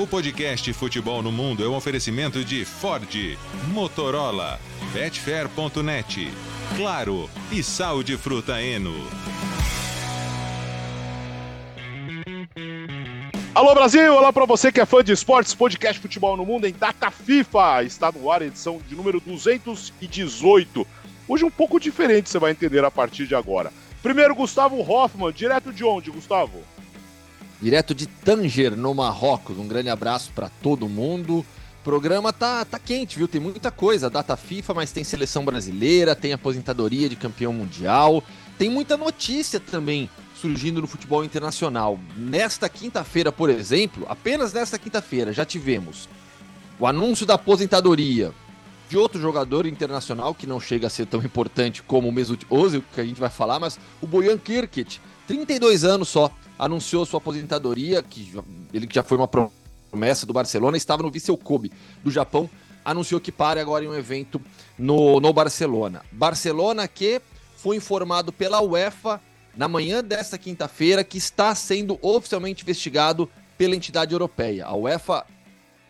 O podcast Futebol no Mundo é um oferecimento de Ford, Motorola, Betfair.net, Claro e Sal de Fruta Eno. Alô Brasil, olá para você que é fã de esportes, podcast Futebol no Mundo em data FIFA. Está no ar edição de número 218. Hoje um pouco diferente, você vai entender a partir de agora. Primeiro, Gustavo Hoffman, direto de onde, Gustavo? Direto de Tanger, no Marrocos. Um grande abraço para todo mundo. O programa tá, tá quente, viu? Tem muita coisa. Data FIFA, mas tem seleção brasileira, tem aposentadoria de campeão mundial. Tem muita notícia também surgindo no futebol internacional. Nesta quinta-feira, por exemplo, apenas nesta quinta-feira, já tivemos o anúncio da aposentadoria de outro jogador internacional que não chega a ser tão importante como o Mesut Ozil, que a gente vai falar, mas o Bojan Kirkic, 32 anos só, anunciou sua aposentadoria, que ele que já foi uma promessa do Barcelona, estava no Vissel Kobe do Japão, anunciou que para agora em um evento no, no Barcelona. Barcelona que foi informado pela UEFA na manhã desta quinta-feira que está sendo oficialmente investigado pela entidade europeia. A UEFA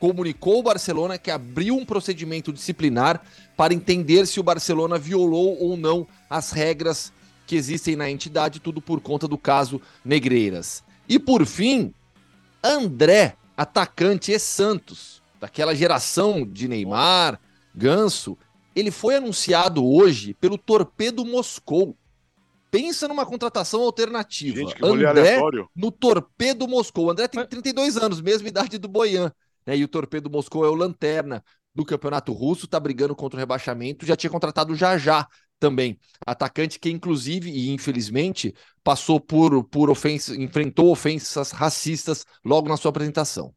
comunicou o Barcelona que abriu um procedimento disciplinar para entender se o Barcelona violou ou não as regras que existem na entidade, tudo por conta do caso Negreiras. E por fim, André, atacante e Santos, daquela geração de Neymar, Ganso, ele foi anunciado hoje pelo Torpedo Moscou. Pensa numa contratação alternativa. Gente, que André no Torpedo Moscou. André tem 32 anos, mesma idade do Boian. Né? E o Torpedo Moscou é o lanterna do Campeonato Russo, está brigando contra o rebaixamento. Já tinha contratado já já também. Atacante que, inclusive, e infelizmente, passou por, por ofensa, enfrentou ofensas racistas logo na sua apresentação.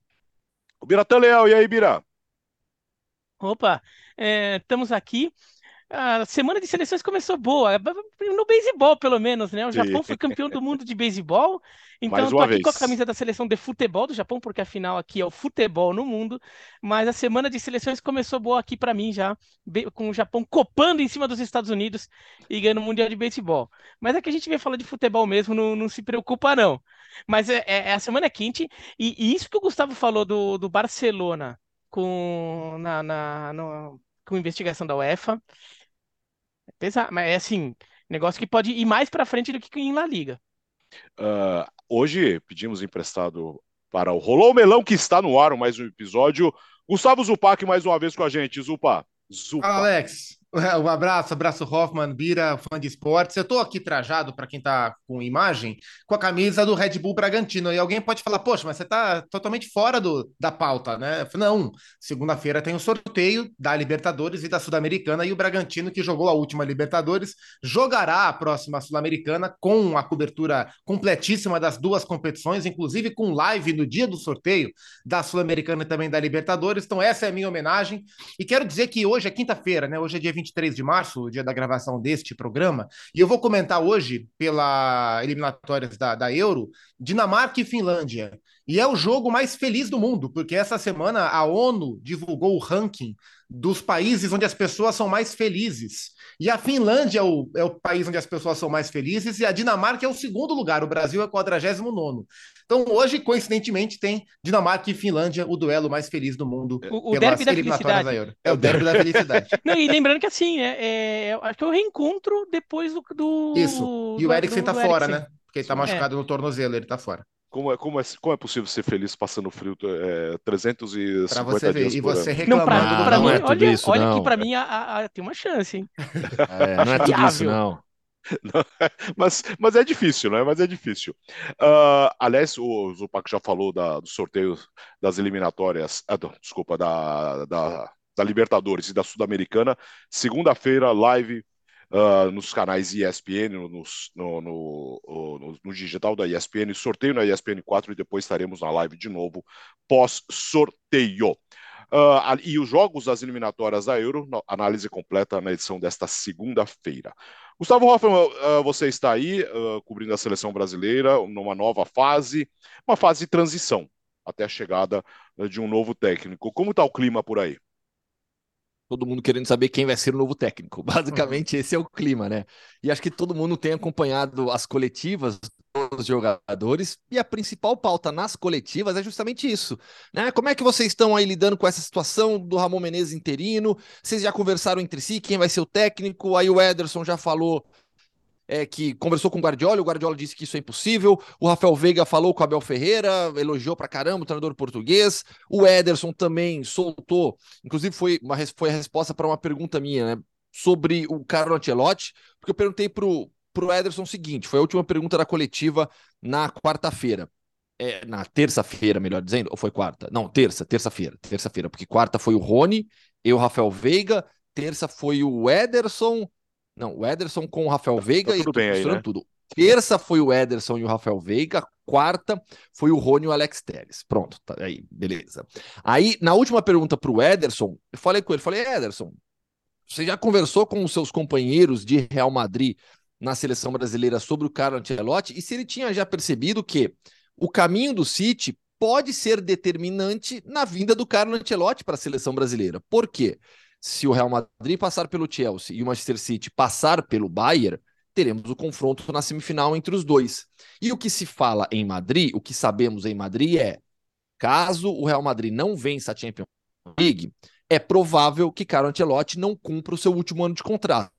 O Biratã Leal, e aí, Bira? Opa, é, estamos aqui. A semana de seleções começou boa, no beisebol pelo menos, né? O Japão foi campeão do mundo de beisebol, então eu tô aqui vez. com a camisa da seleção de futebol do Japão, porque afinal aqui é o futebol no mundo, mas a semana de seleções começou boa aqui para mim já, com o Japão copando em cima dos Estados Unidos e ganhando o Mundial de Beisebol. Mas é que a gente vem falar de futebol mesmo, não, não se preocupa não. Mas é, é, é a semana é quente, e, e, isso que o Gustavo falou do, do Barcelona com, na, na no, com investigação da UEFA, pesado, mas é assim, negócio que pode ir mais para frente do que em La Liga. Uh, hoje pedimos emprestado para o Rolou Melão, que está no ar mais um episódio. Gustavo Zupac mais uma vez com a gente. Zupa. Zupa. Alex, Um abraço, abraço Hoffman, Bira, fã de esportes. Eu estou aqui trajado, para quem está com imagem, com a camisa do Red Bull Bragantino. E alguém pode falar, poxa, mas você está totalmente fora do, da pauta, né? Não, segunda-feira tem o um sorteio da Libertadores e da Sul-Americana, e o Bragantino, que jogou a última Libertadores, jogará a próxima Sul-Americana com a cobertura completíssima das duas competições, inclusive com live no dia do sorteio da Sul-Americana e também da Libertadores. Então, essa é a minha homenagem. E quero dizer que hoje é quinta-feira, né? Hoje é dia 23 de março, o dia da gravação deste programa, e eu vou comentar hoje, pela eliminatórias da, da Euro, Dinamarca e Finlândia. E é o jogo mais feliz do mundo, porque essa semana a ONU divulgou o ranking dos países onde as pessoas são mais felizes. E a Finlândia é o, é o país onde as pessoas são mais felizes, e a Dinamarca é o segundo lugar, o Brasil é o 49. Então, hoje, coincidentemente, tem Dinamarca e Finlândia, o duelo mais feliz do mundo. O, o derby da felicidade. Da Euro. É o derby da felicidade. Não, e lembrando que assim, é, é, acho que é o reencontro depois do. do Isso. E o Eriksen tá fora, né? Porque ele tá machucado é. no tornozelo, ele tá fora. Como é, como, é, como é possível ser feliz passando frio é, 350 pra você ver, E você reclamando. Não, pra, pra não mim, é olha, isso, olha não. que pra mim a, a, a, tem uma chance, hein? É, não é tudo isso, não. não. mas, mas é difícil, né? Mas é difícil. Uh, aliás, o Zupac já falou da, do sorteio das eliminatórias, ah, desculpa, da, da, da Libertadores e da Sul-Americana. Segunda-feira, live uh, nos canais ESPN, no, no, no, no, digital da ESPN, sorteio na ESPN 4 e depois estaremos na live de novo pós-sorteio. Uh, e os jogos das eliminatórias da Euro, análise completa na edição desta segunda-feira. Gustavo Hoffman, uh, você está aí uh, cobrindo a seleção brasileira numa nova fase, uma fase de transição até a chegada de um novo técnico. Como está o clima por aí? Todo mundo querendo saber quem vai ser o novo técnico. Basicamente, uhum. esse é o clima, né? E acho que todo mundo tem acompanhado as coletivas os jogadores e a principal pauta nas coletivas é justamente isso, né? Como é que vocês estão aí lidando com essa situação do Ramon Menezes interino? Vocês já conversaram entre si quem vai ser o técnico? Aí o Ederson já falou é, que conversou com o Guardiola, o Guardiola disse que isso é impossível. O Rafael Veiga falou com o Abel Ferreira, elogiou pra caramba o treinador português. O Ederson também soltou, inclusive foi, uma, foi a resposta para uma pergunta minha, né? Sobre o Carlo Ancelotti, porque eu perguntei pro, pro Ederson o seguinte: foi a última pergunta da coletiva na quarta-feira. É, na terça-feira, melhor dizendo, ou foi quarta? Não, terça, terça-feira, terça-feira, porque quarta foi o Rony, eu, Rafael Veiga, terça foi o Ederson, não, o Ederson com o Rafael tá Veiga tá tudo e bem aí, né? tudo. Terça foi o Ederson e o Rafael Veiga, quarta foi o Rony e o Alex Telles. Pronto, tá aí, beleza. Aí, na última pergunta para o Ederson, eu falei com ele, falei, Ederson, você já conversou com os seus companheiros de Real Madrid na seleção brasileira sobre o Carlo Ancelotti e se ele tinha já percebido que o caminho do City pode ser determinante na vinda do Carlo Ancelotti para a seleção brasileira. Por quê? Se o Real Madrid passar pelo Chelsea e o Manchester City passar pelo Bayern, teremos o confronto na semifinal entre os dois. E o que se fala em Madrid, o que sabemos em Madrid é: caso o Real Madrid não vença a Champions League, é provável que Carlo Ancelotti não cumpra o seu último ano de contrato.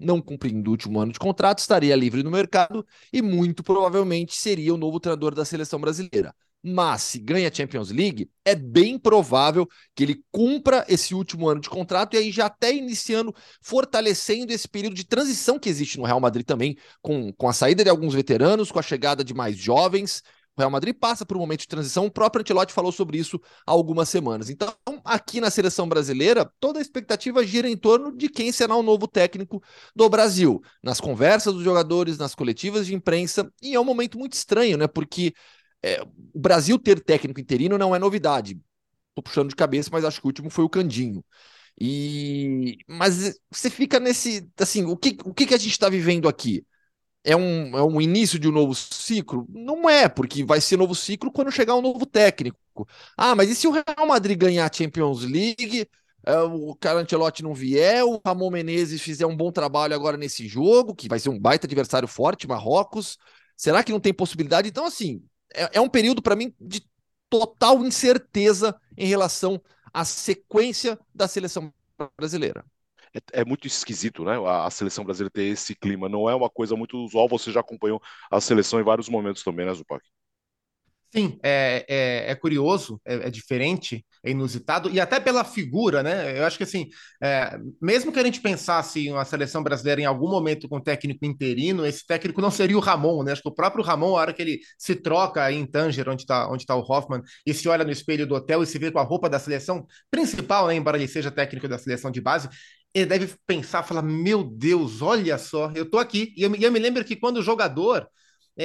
Não cumprindo o último ano de contrato, estaria livre no mercado e muito provavelmente seria o novo treinador da seleção brasileira mas se ganha a Champions League, é bem provável que ele cumpra esse último ano de contrato e aí já até iniciando, fortalecendo esse período de transição que existe no Real Madrid também, com, com a saída de alguns veteranos, com a chegada de mais jovens. O Real Madrid passa por um momento de transição, o próprio Ancelotti falou sobre isso há algumas semanas. Então, aqui na seleção brasileira, toda a expectativa gira em torno de quem será o novo técnico do Brasil. Nas conversas dos jogadores, nas coletivas de imprensa, e é um momento muito estranho, né? Porque é, o Brasil ter técnico interino não é novidade. Tô puxando de cabeça, mas acho que o último foi o Candinho. E mas você fica nesse assim, o que o que, a gente está vivendo aqui? É um, é um início de um novo ciclo? Não é, porque vai ser novo ciclo quando chegar um novo técnico. Ah, mas e se o Real Madrid ganhar a Champions League, é, o Carlo Ancelotti não vier, o Ramon Menezes fizer um bom trabalho agora nesse jogo, que vai ser um baita adversário forte, Marrocos. Será que não tem possibilidade? Então, assim, é, é um período para mim de total incerteza em relação à sequência da seleção brasileira. É, é, muito esquisito, né? A, a, seleção brasileira ter esse clima. Não é uma coisa muito usual. Você já acompanhou a seleção em vários momentos também, né, Zupac? Sim, é, é, é curioso, é, é, diferente, é inusitado, e até pela figura, né? Eu acho que assim, é, mesmo que a gente pensasse uma seleção brasileira em algum momento com técnico interino, esse técnico não seria o Ramon, né? Acho que o próprio Ramon, a hora que ele se troca em Tanger, onde está onde tá o Hoffman, e se olha no espelho do hotel e se vê com a roupa da seleção principal, né? Embora ele seja técnico da seleção de base, ele deve pensar, falar: Meu Deus, olha só, eu tô aqui. E eu, eu me lembro que quando o jogador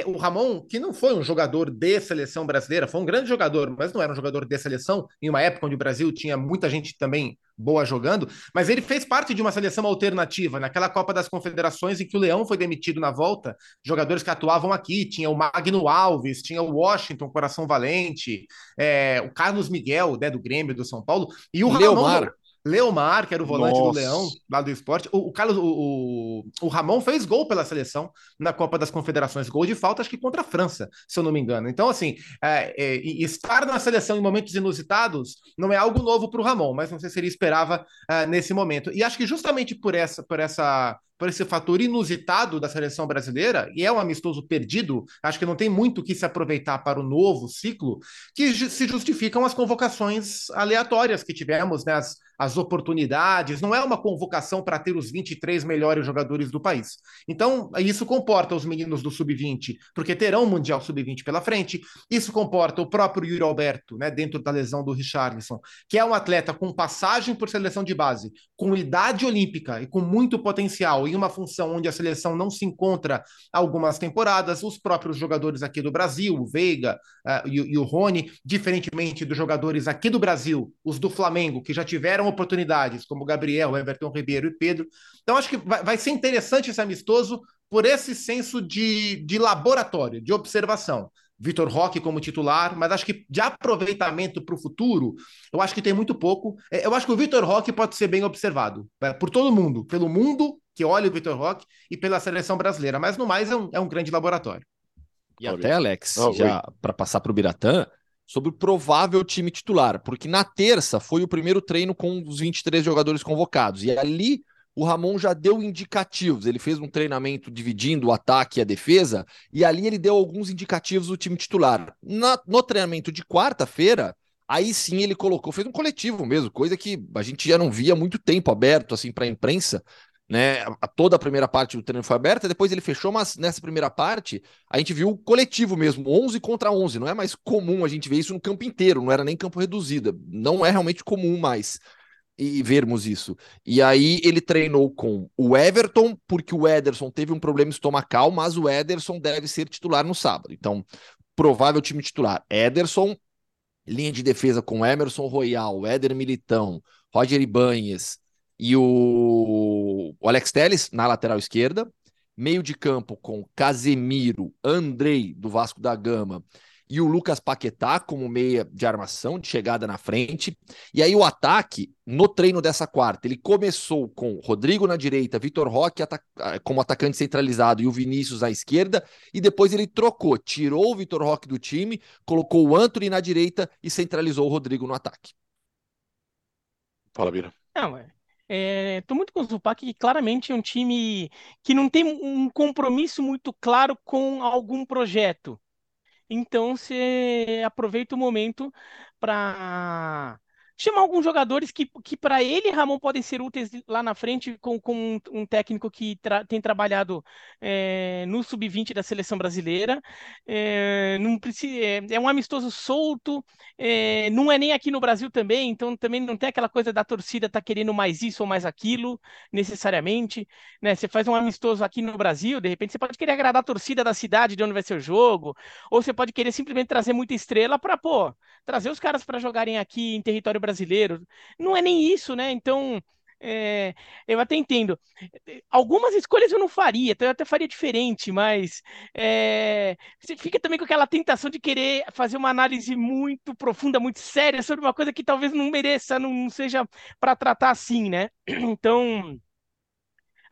o Ramon, que não foi um jogador de seleção brasileira, foi um grande jogador, mas não era um jogador de seleção, em uma época onde o Brasil tinha muita gente também boa jogando, mas ele fez parte de uma seleção alternativa, naquela Copa das Confederações em que o Leão foi demitido na volta, jogadores que atuavam aqui, tinha o Magno Alves, tinha o Washington, Coração Valente, é, o Carlos Miguel, né, do Grêmio, do São Paulo, e o Leomar. Ramon... Leomar, que era o volante Nossa. do Leão, lá do esporte. O, o Carlos, o, o, Ramon fez gol pela seleção na Copa das Confederações, gol de falta, acho que contra a França, se eu não me engano. Então, assim, é, é, estar na seleção em momentos inusitados não é algo novo para o Ramon, mas não sei se ele esperava é, nesse momento. E acho que justamente por essa, por essa por esse fator inusitado da seleção brasileira, e é um amistoso perdido, acho que não tem muito o que se aproveitar para o novo ciclo, que se justificam as convocações aleatórias que tivemos, né, as, as oportunidades, não é uma convocação para ter os 23 melhores jogadores do país. Então, isso comporta os meninos do Sub-20, porque terão o Mundial Sub-20 pela frente, isso comporta o próprio Yuri Alberto, né, dentro da lesão do Richarlison, que é um atleta com passagem por seleção de base, com idade olímpica e com muito potencial, em uma função onde a seleção não se encontra algumas temporadas, os próprios jogadores aqui do Brasil, o Veiga uh, e, e, o Rony, diferentemente dos jogadores aqui do Brasil, os do Flamengo, que já tiveram oportunidades, como Gabriel, Everton Ribeiro e Pedro. Então, acho que vai, vai ser interessante esse amistoso por esse senso de, de laboratório, de observação. Vitor Roque como titular, mas acho que de aproveitamento para o futuro, eu acho que tem muito pouco. É, eu acho que o Vitor Roque pode ser bem observado é, por todo mundo, pelo mundo que olha o Vitor Roque e pela seleção brasileira, mas no mais é um, é um grande laboratório. E até, Alex, oh, já para passar para o Biratã, sobre o provável time titular, porque na terça foi o primeiro treino com os 23 jogadores convocados, e ali o Ramon já deu indicativos. Ele fez um treinamento dividindo o ataque e a defesa, e ali ele deu alguns indicativos do time titular. Na, no treinamento de quarta-feira, aí sim ele colocou, fez um coletivo mesmo, coisa que a gente já não via há muito tempo aberto assim para a imprensa. Né, toda a primeira parte do treino foi aberta, depois ele fechou, mas nessa primeira parte a gente viu o coletivo mesmo, 11 contra 11. Não é mais comum a gente ver isso no campo inteiro, não era nem campo reduzido, não é realmente comum mais e vermos isso. E aí ele treinou com o Everton, porque o Ederson teve um problema estomacal, mas o Ederson deve ser titular no sábado. Então, provável time titular: Ederson, linha de defesa com Emerson Royal, Éder Militão, Roger Ibanhes e o, o Alex Telles na lateral esquerda. Meio de campo com Casemiro, Andrei do Vasco da Gama e o Lucas Paquetá como meia de armação, de chegada na frente. E aí o ataque, no treino dessa quarta, ele começou com Rodrigo na direita, Vitor Roque como atacante centralizado e o Vinícius à esquerda, e depois ele trocou, tirou o Vitor Roque do time, colocou o Anthony na direita e centralizou o Rodrigo no ataque. Fala, Bira. Não, é. É, tô muito com o Zupac, que claramente é um time que não tem um compromisso muito claro com algum projeto. Então você aproveita o momento para chamar alguns jogadores que, que para ele, Ramon, podem ser úteis lá na frente com, com um, técnico que tra tem trabalhado é, no sub-20 da seleção brasileira. É, não precisa, é, é, um amistoso solto, não é nem aqui no Brasil também, então também não tem aquela coisa da torcida tá querendo mais isso ou mais aquilo, necessariamente. Né? Você faz um amistoso aqui no Brasil, de repente você pode querer agradar a torcida da cidade de onde vai ser o jogo, ou você pode querer simplesmente trazer muita estrela para, pô, trazer os caras para jogarem aqui em território brasileiro. Não é nem isso, né? Então, é, eu até entendo. Algumas escolhas eu não faria, então eu até faria diferente, mas é, você fica também com aquela tentação de querer fazer uma análise muito profunda, muito séria sobre uma coisa que talvez não mereça, não, não seja para tratar assim, né? Então.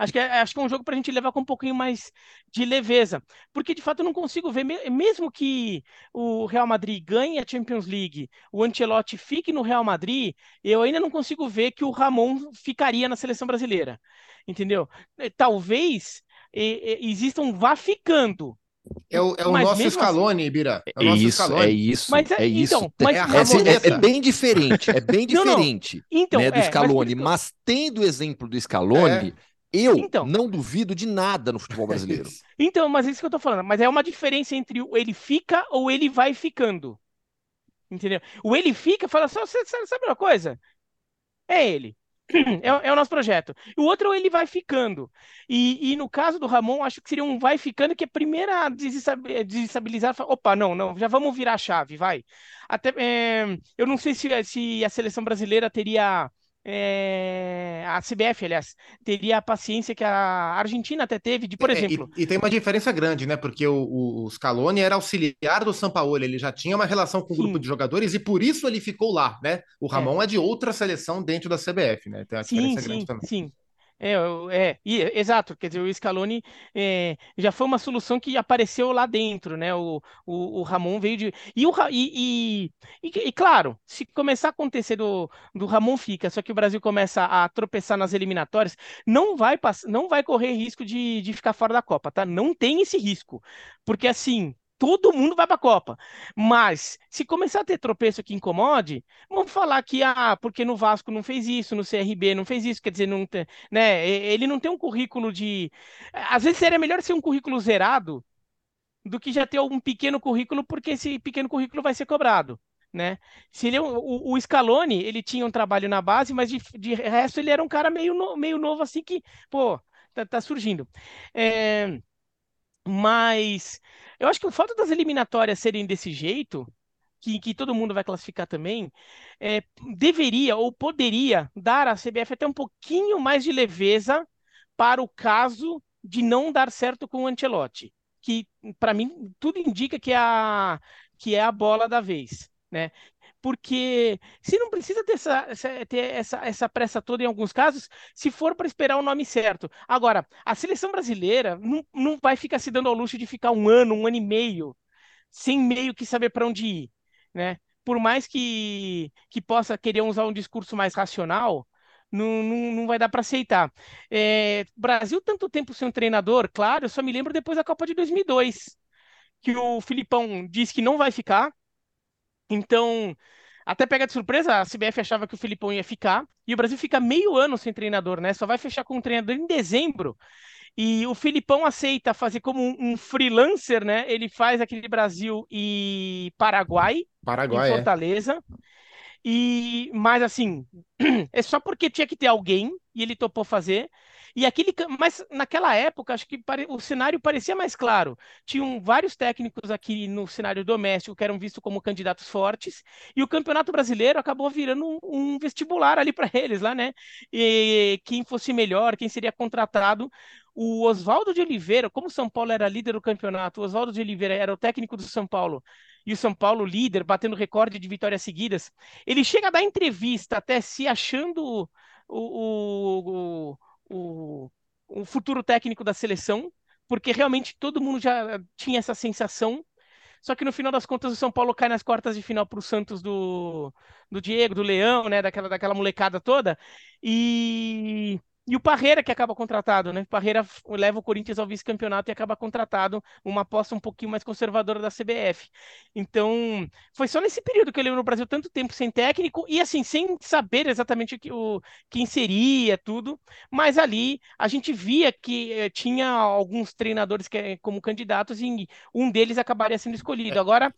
Acho que, é, acho que é um jogo para a gente levar com um pouquinho mais de leveza. Porque, de fato, eu não consigo ver, mesmo que o Real Madrid ganhe a Champions League, o Ancelotti fique no Real Madrid, eu ainda não consigo ver que o Ramon ficaria na seleção brasileira. Entendeu? É, talvez exista um vá ficando. É o, é o nosso Scaloni, assim, Bira. É, o nosso isso, Scaloni. é isso, mas, é, é isso. Então, mas, é, é, bem diferente, é bem diferente não, não. Então, né, do Scaloni, mas, mas, tendo o exemplo do Scaloni, eu então, não duvido de nada no futebol brasileiro. então, mas é isso que eu tô falando. Mas é uma diferença entre o ele fica ou ele vai ficando. Entendeu? O ele fica, fala só, você sabe uma coisa? É ele. É, é, o nosso projeto. O outro ele vai ficando. E, e, no caso do Ramon, acho que seria um vai ficando que é a primeira a desestabilizar. Opa, não, não, já vamos virar a chave, vai. Até, é, eu não sei se, se a seleção brasileira teria é, a CBF, aliás, teria a paciência que a Argentina até teve, de, por é, exemplo. E, e, tem uma diferença grande, né? Porque o, o Scaloni era auxiliar do Sampaoli, ele já tinha uma relação com o grupo de jogadores e por isso ele ficou lá, né? O é. Ramon é, é de outra seleção dentro da CBF, né? Tem uma diferença sim, grande também. Sim, é, é, é, exato, quer dizer, o Scaloni é, já foi uma solução que apareceu lá dentro, né? O, o, o Ramon veio de. E, o, e, e, e, claro, se começar a acontecer do, do Ramon fica, só que o Brasil começa a tropeçar nas eliminatórias, não vai, não vai correr risco de, de ficar fora da Copa, tá? Não tem esse risco. Porque assim, todo mundo vai para a Copa. Mas se começar a ter tropeço que incomode, vamos falar que ah, porque no Vasco não fez isso, no CRB não fez isso, quer dizer, não tem, né? Ele não tem um currículo de, às vezes seria melhor ser um currículo zerado do que já ter um pequeno currículo, porque esse pequeno currículo vai ser cobrado. Né? Se ele, o, o Scaloni, ele tinha um trabalho na base, mas de, de resto ele era um cara meio, no, meio novo assim que, pô, tá, tá surgindo. É, mas eu acho que o fato das eliminatórias serem desse jeito, que, que todo mundo vai classificar também, é, deveria ou poderia dar à CBF até um pouquinho mais de leveza para o caso de não dar certo com o Ancelotti, que para mim tudo indica que é a, que é a bola da vez. Né? Porque se não precisa ter essa, ter essa, essa pressa toda em alguns casos, se for para esperar o nome certo. Agora, a seleção brasileira não, não vai ficar se dando ao luxo de ficar um ano, um ano e meio sem meio que saber para onde ir, né? Por mais que, que possa querer usar um discurso mais racional, não, não, não vai dar para aceitar. É, Brasil, tanto tempo sem um treinador, claro, eu só me lembro depois da Copa de 2002, que o Filipão disse que não vai ficar. Então, até pega de surpresa, a CBF achava que o Filipão ia ficar, e o Brasil fica meio ano sem treinador, né? Só vai fechar com um treinador em dezembro. E o Filipão aceita fazer como um, freelancer, né? Ele faz aquele Brasil e Paraguai, Paraguai em é. Fortaleza. É. E, mas assim, é só porque tinha que ter alguém e ele topou fazer. E aquele, mas naquela época, acho que pare, o cenário parecia mais claro. Tinham vários técnicos aqui no cenário doméstico que eram vistos como candidatos fortes, e o Campeonato Brasileiro acabou virando um, um vestibular ali para eles lá, né? E quem fosse melhor, quem seria contratado. O Oswaldo de Oliveira, como São Paulo era líder do campeonato, o Oswaldo de Oliveira era o técnico do São Paulo e o São Paulo líder, batendo recorde de vitórias seguidas. Ele chega a dar entrevista até se achando o, o, o futuro técnico da seleção, porque realmente todo mundo já tinha essa sensação. Só que no final das contas o São Paulo cai nas quartas de final para o Santos do, do Diego, do Leão, né? Daquela, daquela molecada toda. E e o Parreira que acaba contratado, né? O Parreira leva o Corinthians ao vice-campeonato e acaba contratado, uma aposta um pouquinho mais conservadora da CBF. Então, foi só nesse período que eu lembro no Brasil tanto tempo sem técnico e assim, sem saber exatamente o, que, o quem seria, tudo. Mas ali a gente via que eh, tinha alguns treinadores que, eh, como candidatos e um deles acabaria sendo escolhido. Agora,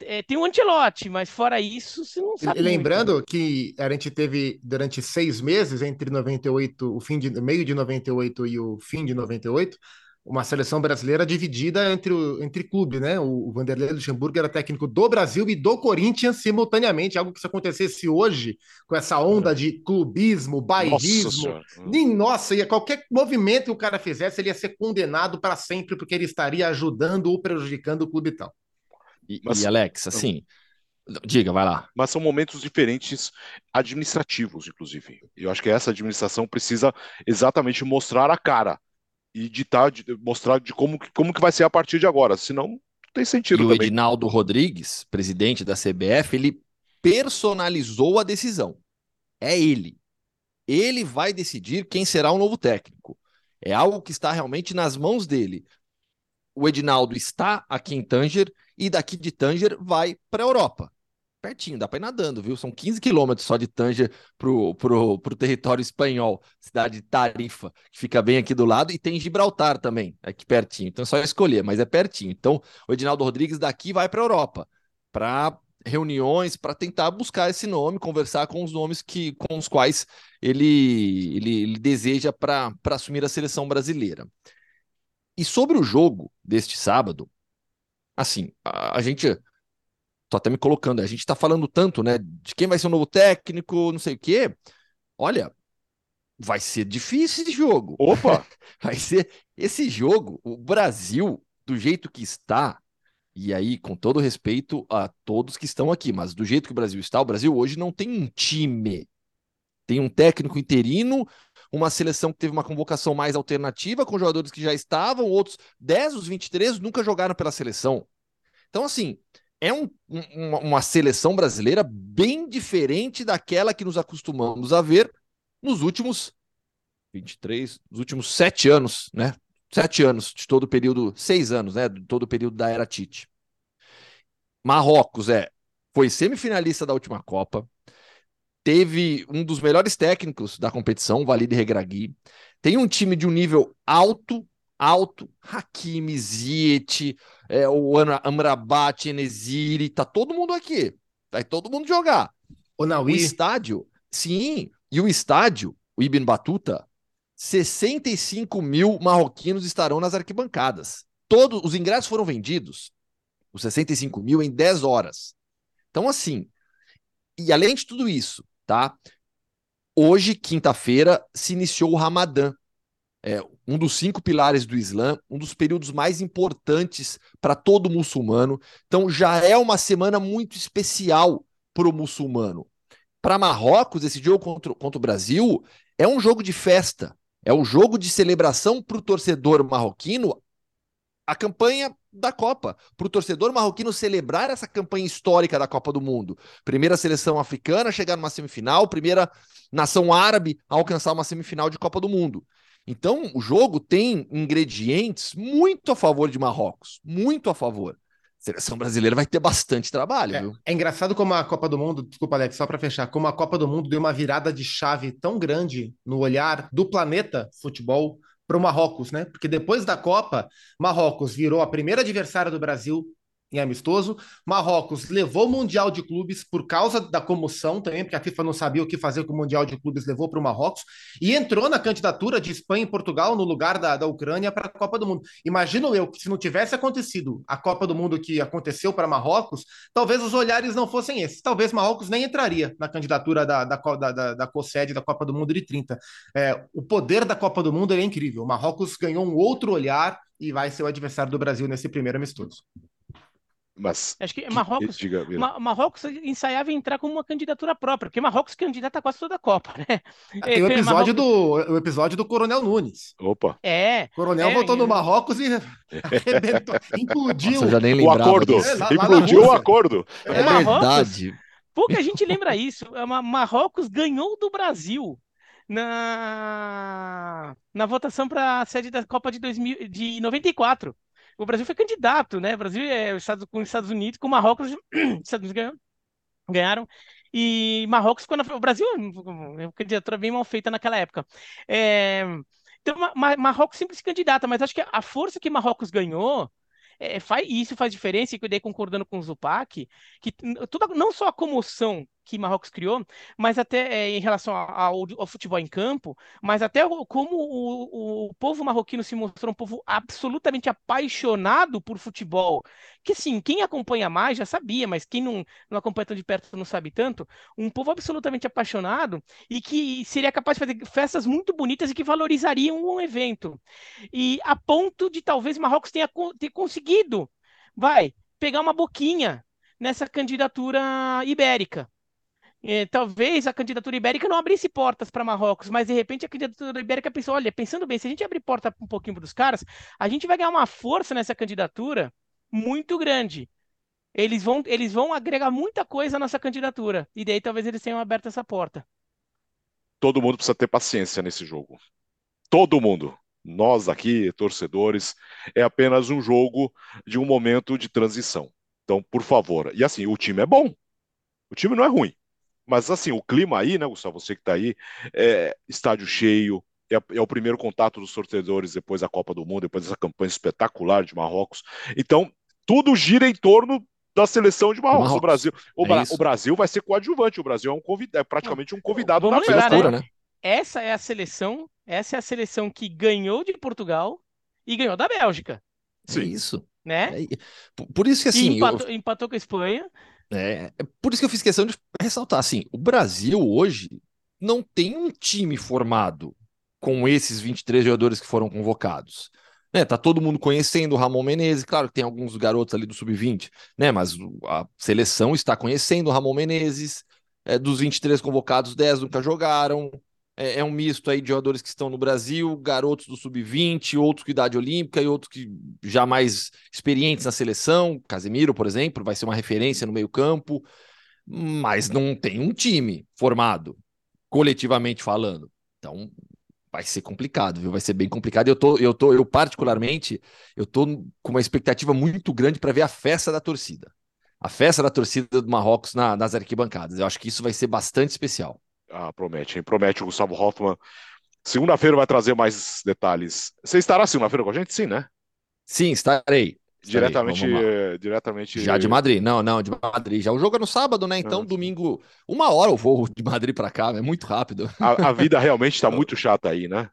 é, tem um antilote, mas fora isso, você não sabe. E lembrando muito. que a gente teve durante seis meses, entre 98, o fim de meio de 98 e o fim de 98, uma seleção brasileira dividida entre, o, entre clube, né? O Vanderlei Luxemburgo era técnico do Brasil e do Corinthians simultaneamente, algo que se acontecesse hoje, com essa onda de clubismo, bairrismo. Nossa, nem, nossa, ia qualquer movimento que o cara fizesse, ele ia ser condenado para sempre, porque ele estaria ajudando ou prejudicando o clube e tal. E, mas, e Alex, assim, diga, vai lá. Mas são momentos diferentes administrativos, inclusive. Eu acho que essa administração precisa exatamente mostrar a cara e ditar, mostrar de como, como que vai ser a partir de agora, senão não tem sentido e também. o Edinaldo Rodrigues, presidente da CBF, ele personalizou a decisão. É ele. Ele vai decidir quem será o novo técnico. É algo que está realmente nas mãos dele. O Edinaldo está aqui em Tanger e daqui de Tanger vai para a Europa. Pertinho, dá para ir nadando, viu? São 15 quilômetros só de Tanger pro, pro território espanhol, cidade de Tarifa, que fica bem aqui do lado, e tem Gibraltar também, aqui pertinho. Então é só escolher, mas é pertinho. Então o Edinaldo Rodrigues daqui vai para a Europa, para reuniões, para tentar buscar esse nome, conversar com os nomes que, com os quais ele, ele, ele deseja para assumir a seleção brasileira. E sobre o jogo deste sábado, assim, a, a gente. Tô até me colocando, a gente tá falando tanto, né, de quem vai ser o novo técnico, não sei o quê. Olha, vai ser difícil esse jogo. Opa! vai ser esse jogo, o Brasil, do jeito que está, e aí, com todo respeito a todos que estão aqui, mas do jeito que o Brasil está, o Brasil hoje não tem um time. Tem um técnico interino, uma seleção que teve uma convocação mais alternativa, com jogadores que já estavam, outros 10 dos 23 nunca jogaram pela seleção. Então, assim, é um, uma, uma seleção brasileira bem diferente daquela que nos acostumamos a ver nos últimos 23, nos últimos sete anos, né? Sete anos de todo o período, seis anos, né? De todo o período da era Tite. Marrocos é foi semifinalista da última Copa, teve um dos melhores técnicos da competição, Walid Regragui. Tem um time de um nível alto, alto, Hakimi, Ziyech, é, o Amrabat, Enesiri, tá todo mundo aqui. Vai todo mundo jogar. O, o estádio, sim, e o estádio, o Ibn Batuta, 65 mil marroquinos estarão nas arquibancadas. Todos os ingressos foram vendidos, os 65 mil, em 10 horas. Então, assim, e além de tudo isso, tá? Hoje, quinta-feira, se iniciou o Ramadã, é, um dos cinco pilares do Islã, um dos períodos mais importantes para todo muçulmano. Então, já é uma semana muito especial para o muçulmano. Para Marrocos, esse jogo contra, contra o Brasil é um jogo de festa, é um jogo de celebração para o torcedor marroquino a campanha da Copa, para o torcedor marroquino celebrar essa campanha histórica da Copa do Mundo. Primeira seleção africana a chegar numa semifinal, primeira nação árabe a alcançar uma semifinal de Copa do Mundo. Então, o jogo tem ingredientes muito a favor de Marrocos, muito a favor. A seleção brasileira vai ter bastante trabalho, é, viu? É engraçado como a Copa do Mundo, desculpa, Alex, só para fechar, como a Copa do Mundo deu uma virada de chave tão grande no olhar do planeta futebol para o Marrocos, né? Porque depois da Copa, Marrocos virou a primeira adversária do Brasil em amistoso. Marrocos levou o Mundial de Clubes por causa da comoção também, porque a FIFA não sabia o que fazer com o Mundial de Clubes, levou para o Marrocos e entrou na candidatura de Espanha e Portugal no lugar da, da Ucrânia para a Copa do Mundo. Imagino eu que se não tivesse acontecido a Copa do Mundo que aconteceu para Marrocos, talvez os olhares não fossem esses. Talvez Marrocos nem entraria na candidatura da, da, da, da, da COSED da Copa do Mundo de 30. É, o poder da Copa do Mundo é incrível. O Marrocos ganhou um outro olhar e vai ser o adversário do Brasil nesse primeiro amistoso. Mas acho que Marrocos, diga, Marrocos ensaiava entrar como uma candidatura própria, porque Marrocos candidata quase toda a Copa, né? Tem o episódio, Marrocos... do, o episódio do Coronel Nunes. Opa. É. O Coronel é, voltou no Marrocos e arrebentou, implodiu. Nossa, já nem o acordo. É, lá, Implodiu o acordo. É, é verdade. Pouca gente lembra isso. É Marrocos ganhou do Brasil na, na votação para a sede da Copa de, 2000, de 94 o Brasil foi candidato, né? O Brasil é o Estado, com os Estados Unidos, com o Marrocos, Estados Unidos ganhou, ganharam. E Marrocos, quando o Brasil é uma candidatura bem mal feita naquela época. É, então, Marrocos sempre se candidata, mas acho que a força que Marrocos ganhou é, faz, isso faz diferença, e eu dei concordando com o Zupac, que toda, não só a comoção que Marrocos criou, mas até é, em relação ao, ao, futebol em campo, mas até como o, o, povo marroquino se mostrou um povo absolutamente apaixonado por futebol. Que sim, quem acompanha mais já sabia, mas quem não, não acompanha tão de perto não sabe tanto. Um povo absolutamente apaixonado e que seria capaz de fazer festas muito bonitas e que valorizariam um evento. E a ponto de talvez Marrocos tenha ter conseguido, vai, pegar uma boquinha nessa candidatura ibérica. É, talvez a candidatura ibérica não abrisse portas para Marrocos, mas de repente a candidatura ibérica pensou: olha, pensando bem, se a gente abrir porta um pouquinho para os caras, a gente vai ganhar uma força nessa candidatura muito grande. Eles vão, eles vão agregar muita coisa à nossa candidatura. E daí talvez eles tenham aberto essa porta. Todo mundo precisa ter paciência nesse jogo. Todo mundo. Nós aqui, torcedores, é apenas um jogo de um momento de transição. Então, por favor. E assim, o time é bom. O time não é ruim. Mas assim, o clima aí, né, Gustavo, você que está aí, é estádio cheio, é, é, o primeiro contato dos torcedores depois da Copa do Mundo, depois dessa campanha espetacular de Marrocos. Então, tudo gira em torno da seleção de Marrocos. Marrocos. O Brasil, o, é Bra o, Brasil vai ser coadjuvante. O Brasil é um convidado, é praticamente um convidado Vamos da lembrar, né? Essa é a seleção, essa é a seleção que ganhou de Portugal e ganhou da Bélgica. Sim. É isso. Né? É, por isso que assim. Empatou, eu... empatou com a Espanha. É, é por isso que eu fiz questão de ressaltar assim: o Brasil hoje não tem um time formado com esses 23 jogadores que foram convocados. Né, tá todo mundo conhecendo o Ramon Menezes, claro que tem alguns garotos ali do sub-20, né, mas a seleção está conhecendo o Ramon Menezes, é, dos 23 convocados, 10 nunca jogaram, é, é, um misto aí de jogadores que estão no Brasil, garotos do sub-20, outros com idade olímpica e outros que já mais experientes na seleção. Casemiro, por exemplo, vai ser uma referência no meio-campo, mas não tem um time formado, coletivamente falando. Então, vai ser complicado, viu? Vai ser bem complicado. Eu tô, eu tô, eu particularmente, eu tô com uma expectativa muito grande para ver a festa da torcida. A festa da torcida do Marrocos na, nas arquibancadas. Eu acho que isso vai ser bastante especial. Ah, promete, hein? Promete o Gustavo Hoffman. Segunda-feira vai trazer mais detalhes. Você estará segunda-feira com a gente? Sim, né? Sim, estarei. estarei. Diretamente, diretamente. Já de Madrid, não, não, de Madrid. Já o jogo é no sábado, né? Então, domingo, uma hora eu vou de Madrid para cá, é muito rápido. A, a vida realmente está muito chata aí, né?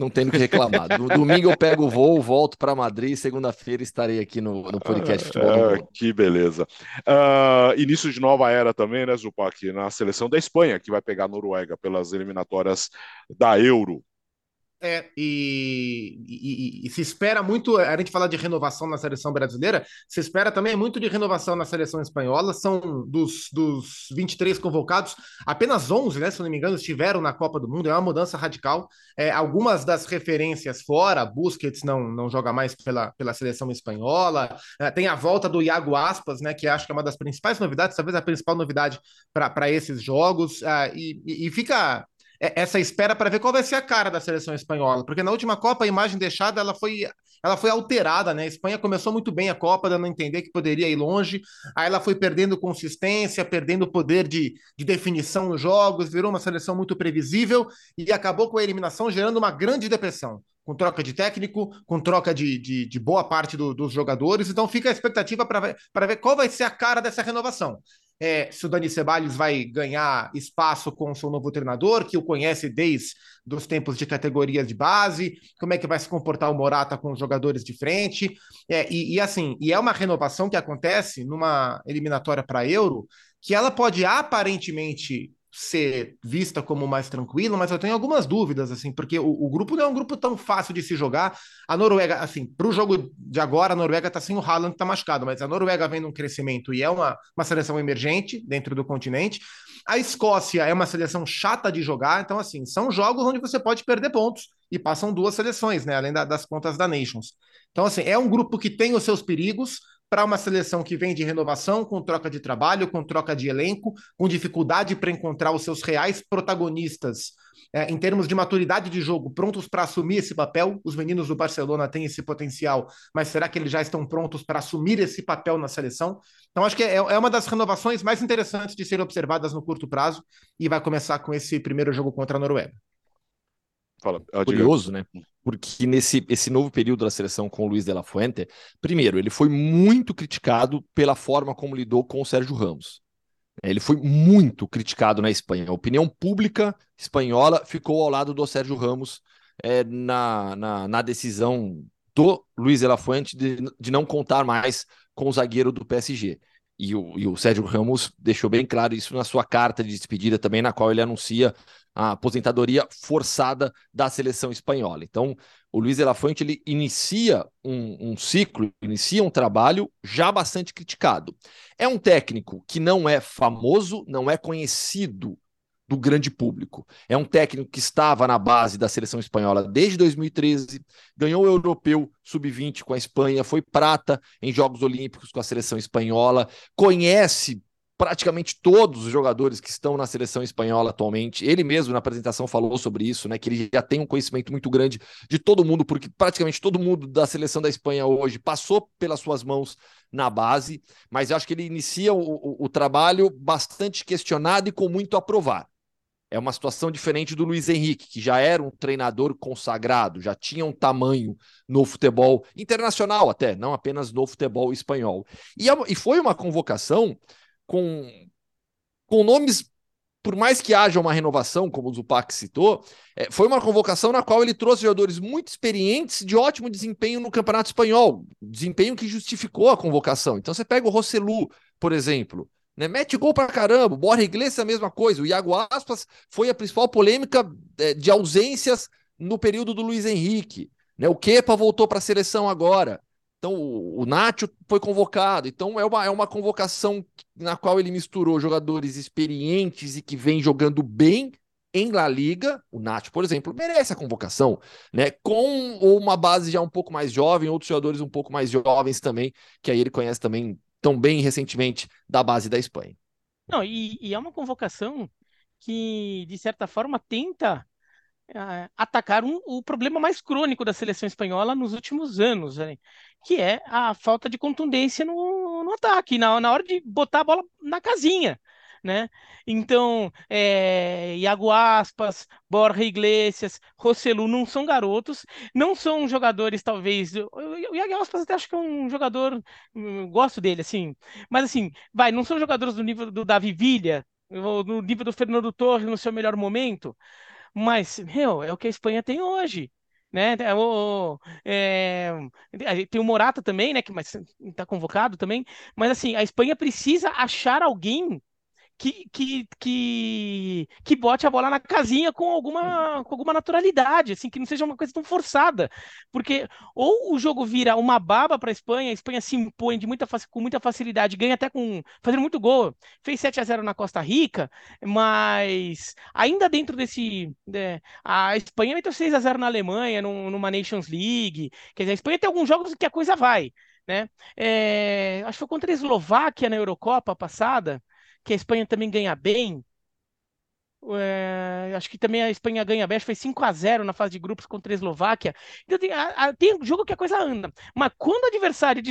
Não tem o que reclamar. Domingo eu pego o voo, volto para Madrid. Segunda-feira estarei aqui no, no podcast Futebol. Ah, que beleza. Uh, início de nova era também, né, Zupac? Na seleção da Espanha, que vai pegar a Noruega pelas eliminatórias da Euro. É, e, e, e, se espera muito, a gente fala de renovação na seleção brasileira, se espera também muito de renovação na seleção espanhola. São dos, dos 23 convocados, apenas 11, né, se não me engano, estiveram na Copa do Mundo. É uma mudança radical. É, algumas das referências fora, Busquets não, não joga mais pela, pela seleção espanhola. É, tem a volta do Iago Aspas, né, que acho que é uma das principais novidades, talvez a principal novidade para esses jogos. É, e, e fica essa espera para ver qual vai ser a cara da seleção espanhola, porque na última Copa a imagem deixada ela foi, ela foi alterada, né? A Espanha começou muito bem a Copa, dando a entender que poderia ir longe, aí ela foi perdendo consistência, perdendo poder de, de definição nos jogos, virou uma seleção muito previsível e acabou com a eliminação gerando uma grande depressão com troca de técnico, com troca de, de, de boa parte do, dos jogadores. Então fica a expectativa para ver qual vai ser a cara dessa renovação é, se o Dani Ceballos vai ganhar espaço com o seu novo treinador, que o conhece desde os tempos de categorias de base, como é que vai se comportar o Morata com os jogadores de frente. É, e, e assim, e é uma renovação que acontece numa eliminatória para Euro, que ela pode aparentemente ser vista como mais tranquila, mas eu tenho algumas dúvidas, assim, porque o, o, grupo não é um grupo tão fácil de se jogar. A Noruega, assim, para o jogo de agora, a Noruega está sem o Haaland, está machucado, mas a Noruega vem num crescimento e é uma, uma seleção emergente dentro do continente. A Escócia é uma seleção chata de jogar, então, assim, são jogos onde você pode perder pontos e passam duas seleções, né, além da, das contas da Nations. Então, assim, é um grupo que tem os seus perigos, para uma seleção que vem de renovação, com troca de trabalho, com troca de elenco, com dificuldade para encontrar os seus reais protagonistas é, em termos de maturidade de jogo, prontos para assumir esse papel. Os meninos do Barcelona têm esse potencial, mas será que eles já estão prontos para assumir esse papel na seleção? Então, acho que é, é uma das renovações mais interessantes de serem observadas no curto prazo e vai começar com esse primeiro jogo contra a Noruega. Fala, Curioso, né? Porque nesse esse novo período da seleção com o Luiz de la Fuente, primeiro, ele foi muito criticado pela forma como lidou com o Sérgio Ramos. Ele foi muito criticado na Espanha. A opinião pública espanhola ficou ao lado do Sérgio Ramos é, na, na, na, decisão do Luiz de la Fuente de, de não contar mais com o zagueiro do PSG. E o, e o Sérgio Ramos deixou bem claro isso na sua carta de despedida também, na qual ele anuncia a aposentadoria forçada da seleção espanhola. Então, o Luiz de la Fuente ele inicia um, um, ciclo, inicia um trabalho já bastante criticado. É um técnico que não é famoso, não é conhecido do grande público. É um técnico que estava na base da seleção espanhola desde 2013, ganhou o europeu sub-20 com a Espanha, foi prata em Jogos Olímpicos com a seleção espanhola, conhece praticamente todos os jogadores que estão na seleção espanhola atualmente. Ele mesmo na apresentação falou sobre isso, né? Que ele já tem um conhecimento muito grande de todo mundo, porque praticamente todo mundo da seleção da Espanha hoje passou pelas suas mãos na base, mas eu acho que ele inicia o, o, o trabalho bastante questionado e com muito a provar. É uma situação diferente do Luiz Henrique, que já era um treinador consagrado, já tinha um tamanho no futebol internacional até, não apenas no futebol espanhol. E, é e foi uma convocação com, com nomes, por mais que haja uma renovação, como o Zupac citou, é, foi uma convocação na qual ele trouxe jogadores muito experientes de ótimo desempenho no Campeonato Espanhol, desempenho que justificou a convocação. Então você pega o Rossellu, por exemplo, né? Mete gol pra caramba. Borja Iglesias a mesma coisa. O Iago Aspas foi a principal polêmica é, de ausências no período do Luiz Henrique. Né? O Kepa voltou para a seleção agora. Então, o, Nacho foi convocado. Então, é uma, é uma convocação na qual ele misturou jogadores experientes e que vem jogando bem em La Liga. O Nacho, por exemplo, merece a convocação, né? Com uma base já um pouco mais jovem, outros jogadores um pouco mais jovens também, que aí ele conhece também tão bem recentemente da base da Espanha. Não, e, e é uma convocação que, de certa forma, tenta uh, atacar um, o problema mais crônico da seleção espanhola nos últimos anos, né? que é a falta de contundência no, no ataque, na, na hora de botar a bola na casinha. Né? Então, é, Iago Aspas, Borja Iglesias, Rossellu não são garotos, não são jogadores, talvez. O Iago Aspas até acho que é um jogador, gosto dele, assim, mas assim, vai, não são jogadores do nível do Davi Villa, do nível do Fernando Torres no seu melhor momento, mas, meu, é o que a Espanha tem hoje né? É, o, é, tem o Morata também, né? Que está convocado também. Mas assim, a Espanha precisa achar alguém que, que, que, que bote a bola na casinha com alguma, com alguma naturalidade, assim, que não seja uma coisa tão forçada. Porque ou o jogo vira uma baba para a Espanha, a Espanha se impõe de muita, com muita facilidade, ganha até com fazendo muito gol, fez 7 a 0 na Costa Rica, mas ainda dentro desse. Né, a Espanha meteu 6 a 0 na Alemanha, numa Nations League. Quer dizer, a Espanha tem alguns jogos que a coisa vai. Né? É, acho que foi contra a Eslováquia na Eurocopa passada, que a Espanha também ganha bem. É, acho que também a Espanha ganha bem, acho que foi 5 a 0 na fase de grupos contra a Eslováquia. Então, tem, a, a, tem jogo que a coisa anda. Mas quando o adversário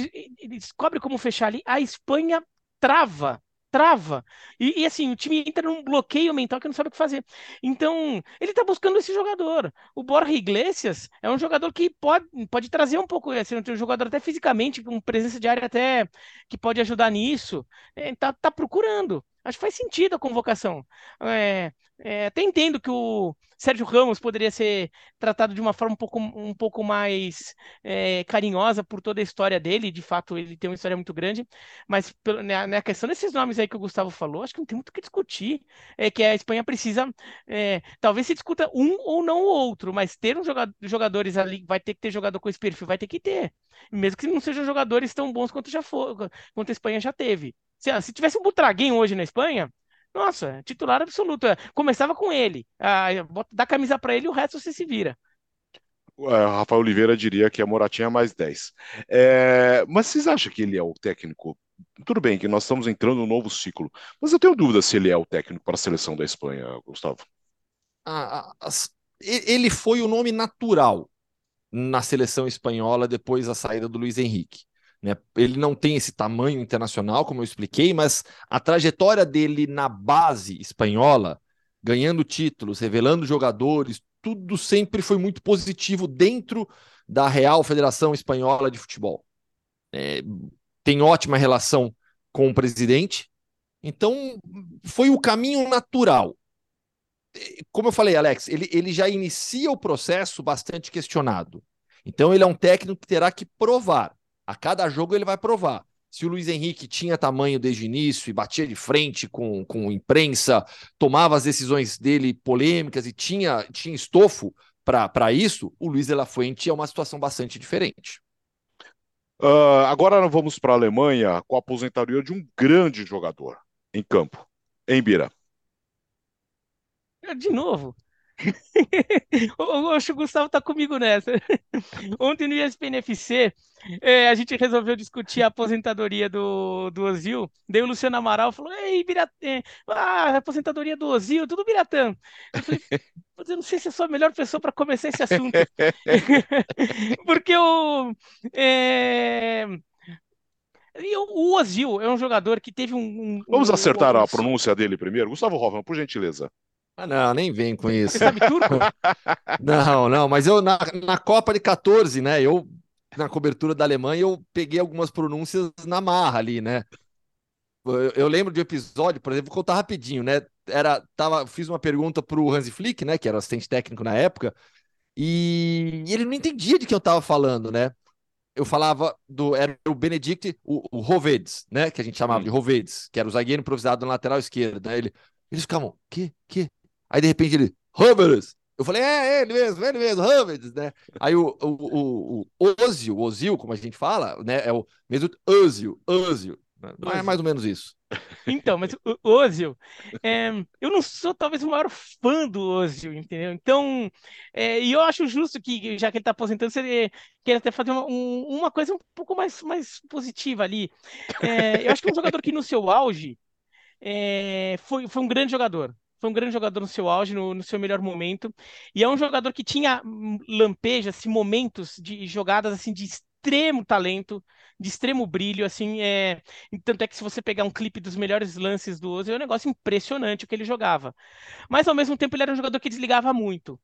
descobre como fechar ali, a Espanha trava trava. E, e, assim, o time entra num bloqueio mental que não sabe o que fazer. Então, ele tá buscando esse jogador. O Borja Iglesias é um jogador que pode, pode trazer um pouco, assim, um jogador até fisicamente, com presença de área até que pode ajudar nisso. É, tá, tá procurando. Acho que faz sentido a convocação. É, é, até entendo que o Sérgio Ramos poderia ser tratado de uma forma um pouco, um pouco mais é, carinhosa por toda a história dele. De fato, ele tem uma história muito grande. Mas na, na, questão desses nomes aí que o Gustavo falou, acho que não tem muito o que discutir. É que a Espanha precisa. É, talvez se discuta um ou não o outro, mas ter um jogador, jogadores ali, vai ter que ter jogador com esse perfil, vai ter que ter. Mesmo que não sejam jogadores tão bons quanto já for, quanto a Espanha já teve. Se, se tivesse um Butraguinho hoje na Espanha, nossa, titular absoluto. É, começava com ele. Ah, dá camisa para ele e o resto você se vira. É, Rafael Oliveira diria que a Moratinha mais 10. É, mas vocês acham que ele é o técnico? Tudo bem que nós estamos entrando num novo ciclo, mas eu tenho dúvida se ele é o técnico para a seleção da Espanha, Gustavo. Ah, ele foi o nome natural na seleção espanhola depois da saída do Luiz Henrique. Né? Ele não tem esse tamanho internacional, como eu expliquei, mas a trajetória dele na base espanhola, ganhando títulos, revelando jogadores, tudo sempre foi muito positivo dentro da Real Federação Espanhola de Futebol. É, tem ótima relação com o presidente, então foi o caminho natural. Como eu falei, Alex, ele, ele já inicia o processo bastante questionado. Então ele é um técnico que terá que provar. A cada jogo ele vai provar. Se o Luiz Henrique tinha tamanho desde o início e batia de frente com, com imprensa, tomava as decisões dele polêmicas e tinha, tinha estofo para isso, o Luiz de la Fuente é uma situação bastante diferente. Uh, agora nós vamos para a Alemanha com a aposentadoria de um grande jogador em campo, em Bira. De novo. Oxe, o Gustavo tá comigo nessa. Ontem no ESPN FC, é, a gente resolveu discutir a aposentadoria do, do Ozil. Daí o Luciano Amaral falou: Ei, Biratã, é, ah, aposentadoria do Ozil, tudo Biratã. Eu falei, eu não sei se eu sou a melhor pessoa para começar esse assunto. Porque o. É... E o Ozil é um jogador que teve um. um Vamos acertar um... a pronúncia dele primeiro? Gustavo Hoffman, por gentileza. Ah, não, nem vem com isso. Sabe turco? não, não, mas eu na, na Copa de 14, né? Eu, na cobertura da Alemanha, eu peguei algumas pronúncias na marra ali, né? Eu, eu lembro de um episódio, por exemplo, vou contar rapidinho, né? Era, tava, fiz uma pergunta pro Hansi Flick, né? Que era assistente técnico na época, e, e ele não entendia de que eu tava falando, né? eu falava do. Era o Benedict, o, o Rovedes, né? Que a gente chamava hum. de Rovedes, que era o zagueiro improvisado na lateral esquerda. Né? Ele, eles ficavam, que? Que? Aí de repente ele, Hubbard! Eu falei, é, é, ele mesmo, é ele mesmo, Hubbard, né? Aí o, o, o, o Ozil, o Ozil, como a gente fala, né? É o mesmo Ozil, Ozil. Né? É mais ou menos isso. Então, mas o Ozil, é, eu não sou talvez o maior fã do Ozil, entendeu? Então, é, e eu acho justo que, já que ele está aposentando, você queira até fazer uma, um, uma coisa um pouco mais, mais positiva ali. É, eu acho que é um jogador que no seu auge é, foi, foi um grande jogador foi um grande jogador no seu auge, no, no, seu melhor momento. E é um jogador que tinha hum, lampejos, assim, momentos de jogadas assim de extremo talento, de extremo brilho, assim, é... tanto é que se você pegar um clipe dos melhores lances do Ozil, é um negócio impressionante o que ele jogava. Mas ao mesmo tempo ele era um jogador que desligava muito.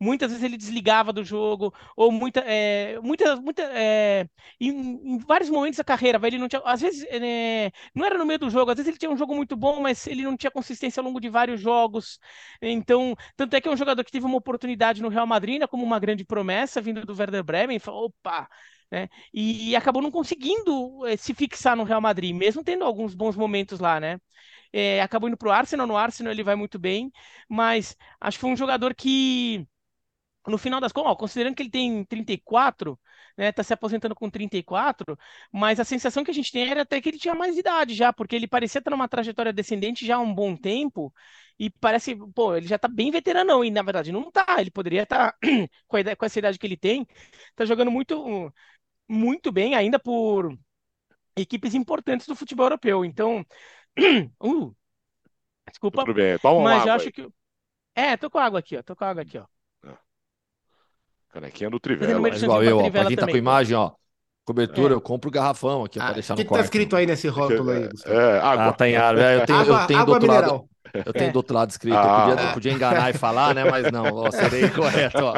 Muitas vezes ele desligava do jogo, ou muita, é, muita, muita é, em, em, vários momentos da carreira, ele não tinha, às vezes é, não era no meio do jogo, às vezes ele tinha um jogo muito bom, mas ele não tinha consistência ao longo de vários jogos. Então, tanto é que é um jogador que teve uma oportunidade no Real Madrid, né, como uma grande promessa, vindo do Werder Bremen, falou, opa, né? E, acabou não conseguindo é, se fixar no Real Madrid, mesmo tendo alguns bons momentos lá, né? é, acabou indo para o Arsenal. No Arsenal ele vai muito bem, mas acho que foi um jogador que, no final das contas, considerando que ele tem 34, né, tá se aposentando com 34, mas a sensação que a gente tem era até que ele tinha mais idade já, porque ele parecia estar numa trajetória descendente já há um bom tempo, e parece, pô, ele já tá bem veteranão, e na verdade não tá, ele poderia estar, tá, com, com essa idade que ele tem, tá jogando muito, muito bem ainda por equipes importantes do futebol europeu, então, uh, desculpa, Tudo bem, toma mas eu acho que, é, tô com água aqui, ó, tô com água aqui, ó. Canequinha do Trivela. É igual eu, ó, pra quem tá com imagem, ó, Cobertura, é. eu compro o garrafão aqui ah, para deixar no quarto. O que tá escrito aí nesse rótulo aí? É, água. Ah, água. É, eu tenho, água, eu tenho água do outro mineral. lado. Eu tenho é. do outro lado escrito. Ah. Eu, podia, eu, podia, enganar e falar, né? Mas não, ó, serei correto. Ó.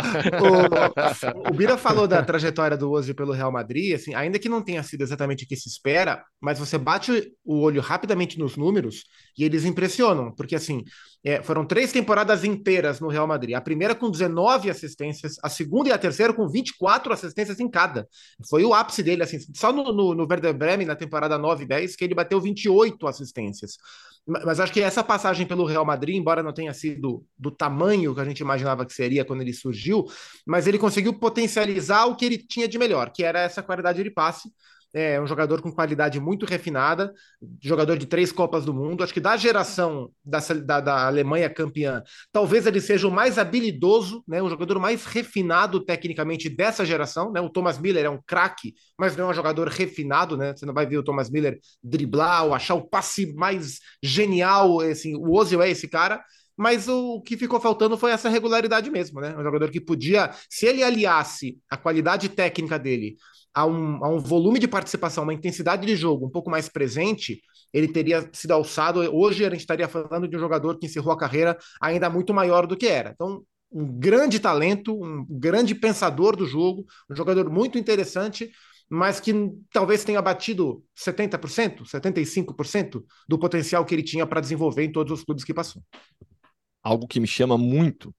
O, o Bira falou da trajetória do Ozil pelo Real Madrid, assim, ainda que não tenha sido exatamente o que se espera, mas você bate o olho rapidamente nos números e eles impressionam, porque assim, é, foram três temporadas inteiras no Real Madrid. A primeira com 19 assistências, a segunda e a terceira com 24 assistências em cada. Foi o ápice dele, assim, só no, no, no Werder Bremen, na temporada 9 e 10, que ele bateu 28 assistências. Mas acho que essa passagem pelo Real Madrid, embora não tenha sido do tamanho que a gente imaginava que seria quando ele surgiu, mas ele conseguiu potencializar o que ele tinha de melhor, que era essa qualidade de passe é um jogador com qualidade muito refinada, jogador de três Copas do Mundo. Acho que da geração da, da, da, Alemanha campeã, talvez ele seja o mais habilidoso, né, o jogador mais refinado tecnicamente dessa geração. Né? O Thomas Miller é um craque, mas não é um jogador refinado. Né? Você não vai ver o Thomas Miller driblar ou achar o passe mais genial. Assim, o Ozil é esse cara mas o que ficou faltando foi essa regularidade mesmo, né? Um jogador que podia, se ele aliasse a qualidade técnica dele a um, a um volume de participação, uma intensidade de jogo um pouco mais presente, ele teria sido alçado. Hoje a gente estaria falando de um jogador que encerrou a carreira ainda muito maior do que era. Então, um grande talento, um grande pensador do jogo, um jogador muito interessante, mas que talvez tenha batido 70%, 75% do potencial que ele tinha para desenvolver em todos os clubes que passou. Algo que me chama muito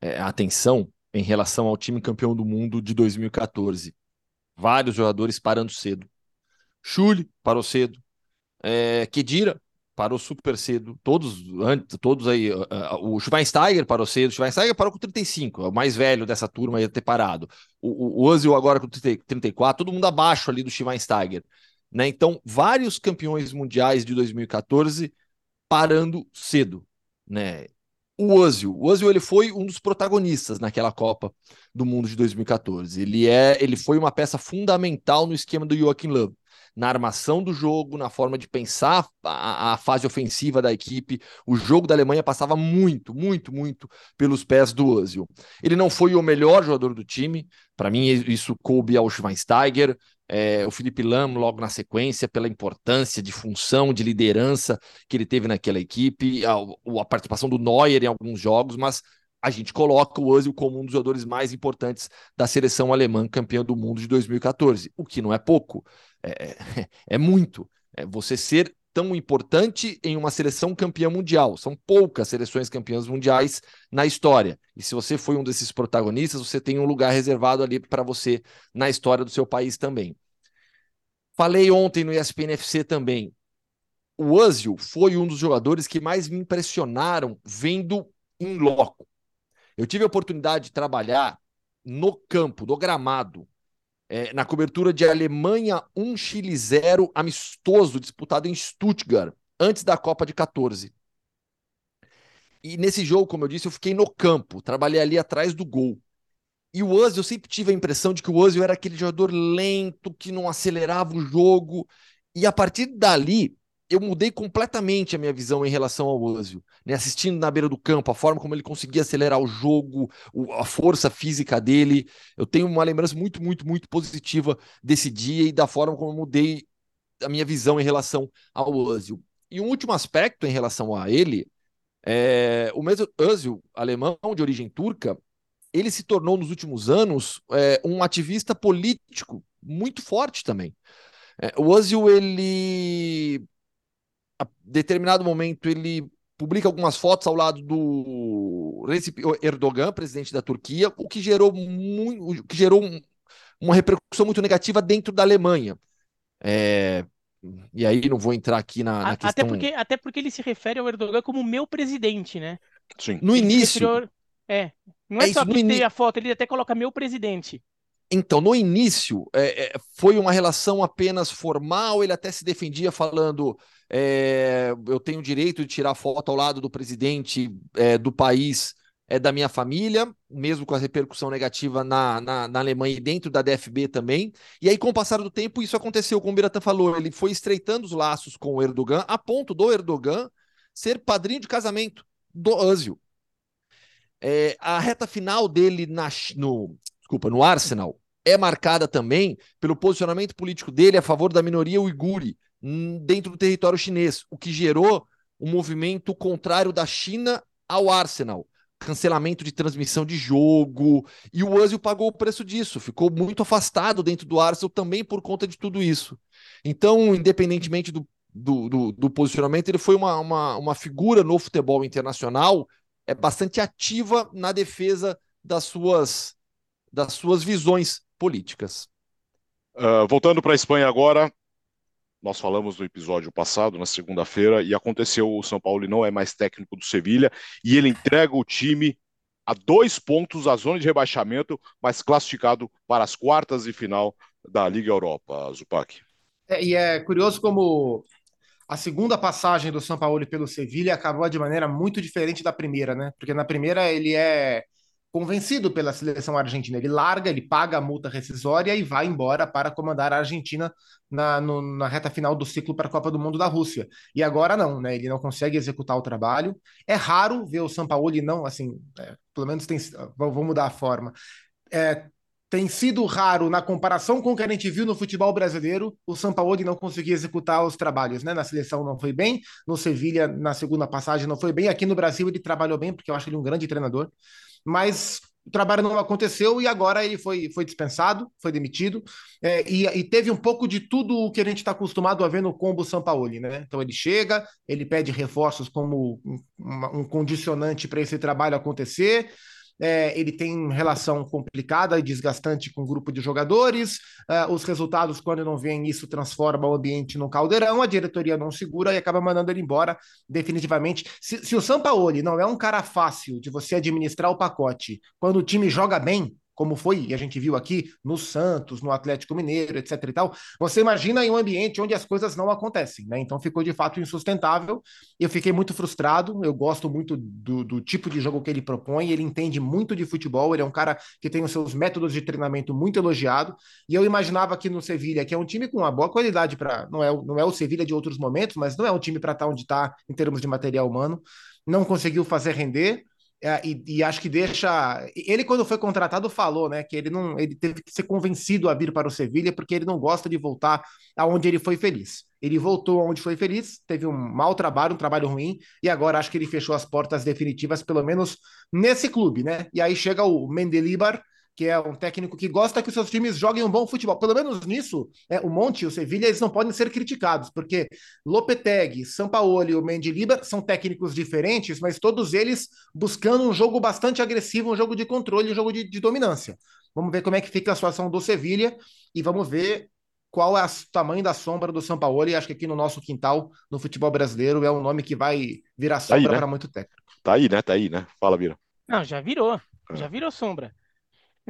é, a atenção em relação ao time campeão do mundo de 2014 Vários jogadores parando cedo. Chule parou cedo. É, Kedira parou super cedo. Todos, antes, todos aí. Uh, uh, o Schweinsteiger parou cedo. O Schweinsteiger parou com 35, é o mais velho dessa turma ia ter parado. O, o, o Ozil agora com 30, 34, todo mundo abaixo ali do Schweinsteiger. Né? Então, vários campeões mundiais de 2014 parando cedo. Né? O Ozil. O Ozil ele foi um dos protagonistas naquela Copa do Mundo de 2014. Ele é, ele foi uma peça fundamental no esquema do Joachim Löw, na armação do jogo, na forma de pensar a, a, fase ofensiva da equipe. O jogo da Alemanha passava muito, muito, muito pelos pés do Ozil. Ele não foi o melhor jogador do time. Para mim isso coube ao Schweinsteiger, é, o Felipe Lam logo na sequência, pela importância de função, de liderança que ele teve naquela equipe, a, a participação do Neuer em alguns jogos, mas a gente coloca o Ozil como um dos jogadores mais importantes da seleção alemã campeã do mundo de 2014, o que não é pouco, é, é, é muito. É você ser tão importante em uma seleção campeã mundial. São poucas seleções campeãs mundiais na história. E se você foi um desses protagonistas, você tem um lugar reservado ali para você na história do seu país também. Falei ontem no ESPN FC também. O Ozil foi um dos jogadores que mais me impressionaram vendo em loco. Eu tive a oportunidade de trabalhar no campo, no gramado, é, na cobertura de Alemanha 1 Chile 0 amistoso disputado em Stuttgart antes da Copa de 14. E nesse jogo, como eu disse, eu fiquei no campo, trabalhei ali atrás do gol. E o Ozil, eu sempre tive a impressão de que o Ozil era aquele jogador lento, que não acelerava o jogo. E a partir dali, eu mudei completamente a minha visão em relação ao Ozil, né? Assistindo na beira do campo, a forma como ele conseguia acelerar o jogo, a força física dele. Eu tenho uma lembrança muito, muito, muito positiva desse dia e da forma como eu mudei a minha visão em relação ao Ozil. E um último aspecto em relação a ele, é, o mesmo Ozil, alemão de origem turca, ele se tornou nos últimos anos é, um ativista político muito forte também. É, o Ozil, ele a determinado momento ele publica algumas fotos ao lado do Recep Erdogan, presidente da Turquia, o que gerou, muito, que gerou um, uma repercussão muito negativa dentro da Alemanha. É, e aí não vou entrar aqui na, na questão. Até porque, até porque ele se refere ao Erdogan como meu presidente, né? Sim. No ele início. Referiu... É. Não é, é só que in... a foto, ele até coloca meu presidente. Então, no início, é, é, foi uma relação apenas formal, ele até se defendia falando: é, eu tenho o direito de tirar foto ao lado do presidente é, do país é, da minha família, mesmo com a repercussão negativa na, na, na, Alemanha e dentro da DFB também. E aí, com o passar do tempo, isso aconteceu, como o Biratan falou, ele foi estreitando os laços com o Erdogan, a ponto do Erdogan ser padrinho de casamento do Özil. É, a reta final dele na, no, desculpa, no Arsenal é marcada também pelo posicionamento político dele a favor da minoria uigure dentro do território chinês, o que gerou um movimento contrário da China ao Arsenal. Cancelamento de transmissão de jogo, e o Özil pagou o preço disso, ficou muito afastado dentro do Arsenal também por conta de tudo isso. Então, independentemente do, do, do, do posicionamento, ele foi uma, uma, uma figura no futebol internacional é bastante ativa na defesa das suas, das suas visões políticas. Uh, voltando para a Espanha agora, nós falamos no episódio passado, na segunda-feira, e aconteceu: o São Paulo não é mais técnico do Sevilha e ele entrega o time a dois pontos da zona de rebaixamento, mas classificado para as quartas de final da Liga Europa, Zupac. É, e é curioso como a segunda passagem do São Paulo pelo Sevilha acabou de maneira muito diferente da primeira, né? Porque na primeira ele é convencido pela seleção argentina. Ele larga, ele paga a multa rescisória e vai embora para comandar a Argentina na, no, na reta final do ciclo para a Copa do Mundo da Rússia. E agora não, né? Ele não consegue executar o trabalho. É raro ver o São Paulo não, assim, é, pelo menos tem. Vou mudar a forma. É, tem sido raro na comparação com o que a gente viu no futebol brasileiro, o Sampaoli não conseguir executar os trabalhos, né? Na seleção não foi bem, no Sevilha na segunda passagem não foi bem, aqui no Brasil ele trabalhou bem, porque eu acho ele um grande treinador, mas o trabalho não aconteceu e agora ele foi, foi dispensado, foi demitido, é, e, e, teve um pouco de tudo o que a gente está acostumado a ver no combo Sampaoli, né? Então ele chega, ele pede reforços como um, um condicionante para esse trabalho acontecer, é, ele tem relação complicada e desgastante com o grupo de jogadores, é, os resultados, quando não vem isso, transforma o ambiente num caldeirão, a diretoria não segura e acaba mandando ele embora definitivamente. Se, se o Sampaoli não é um cara fácil de você administrar o pacote, quando o time joga bem, como foi, e a gente viu aqui no Santos, no Atlético Mineiro, etc e tal, você imagina em um ambiente onde as coisas não acontecem, né? Então ficou de fato insustentável. Eu fiquei muito frustrado. Eu gosto muito do, do tipo de jogo que ele propõe. Ele entende muito de futebol. Ele é um cara que tem os seus métodos de treinamento muito elogiado. E eu imaginava que no Sevilha, que é um time com uma boa qualidade para. Não é, não é o Sevilha de outros momentos, mas não é um time para estar tá onde está em termos de material humano. Não conseguiu fazer render. É, e, e, acho que deixa. Ele, quando foi contratado, falou, né, que ele não ele teve que ser convencido a vir para o Sevilha porque ele não gosta de voltar aonde ele foi feliz. Ele voltou aonde foi feliz, teve um mau trabalho, um trabalho ruim, e agora acho que ele fechou as portas definitivas, pelo menos nesse clube, né? E aí chega o Mendelibar, que é um técnico que gosta que os seus times joguem um bom futebol. Pelo menos nisso, é, o Monte e o Sevilha, eles não podem ser criticados, porque Lopetegui, Sampaoli e o Mendilibar são técnicos diferentes, mas todos eles buscando um jogo bastante agressivo, um jogo de controle, um jogo de, de dominância. Vamos ver como é que fica a situação do Sevilha e vamos ver qual é o tamanho da sombra do Sampaoli. Acho que aqui no nosso quintal, no futebol brasileiro, é um nome que vai virar sombra tá né? para muito técnico. Tá aí, né? Tá aí, né? Fala, Vira. Não, já virou. Já é. virou sombra.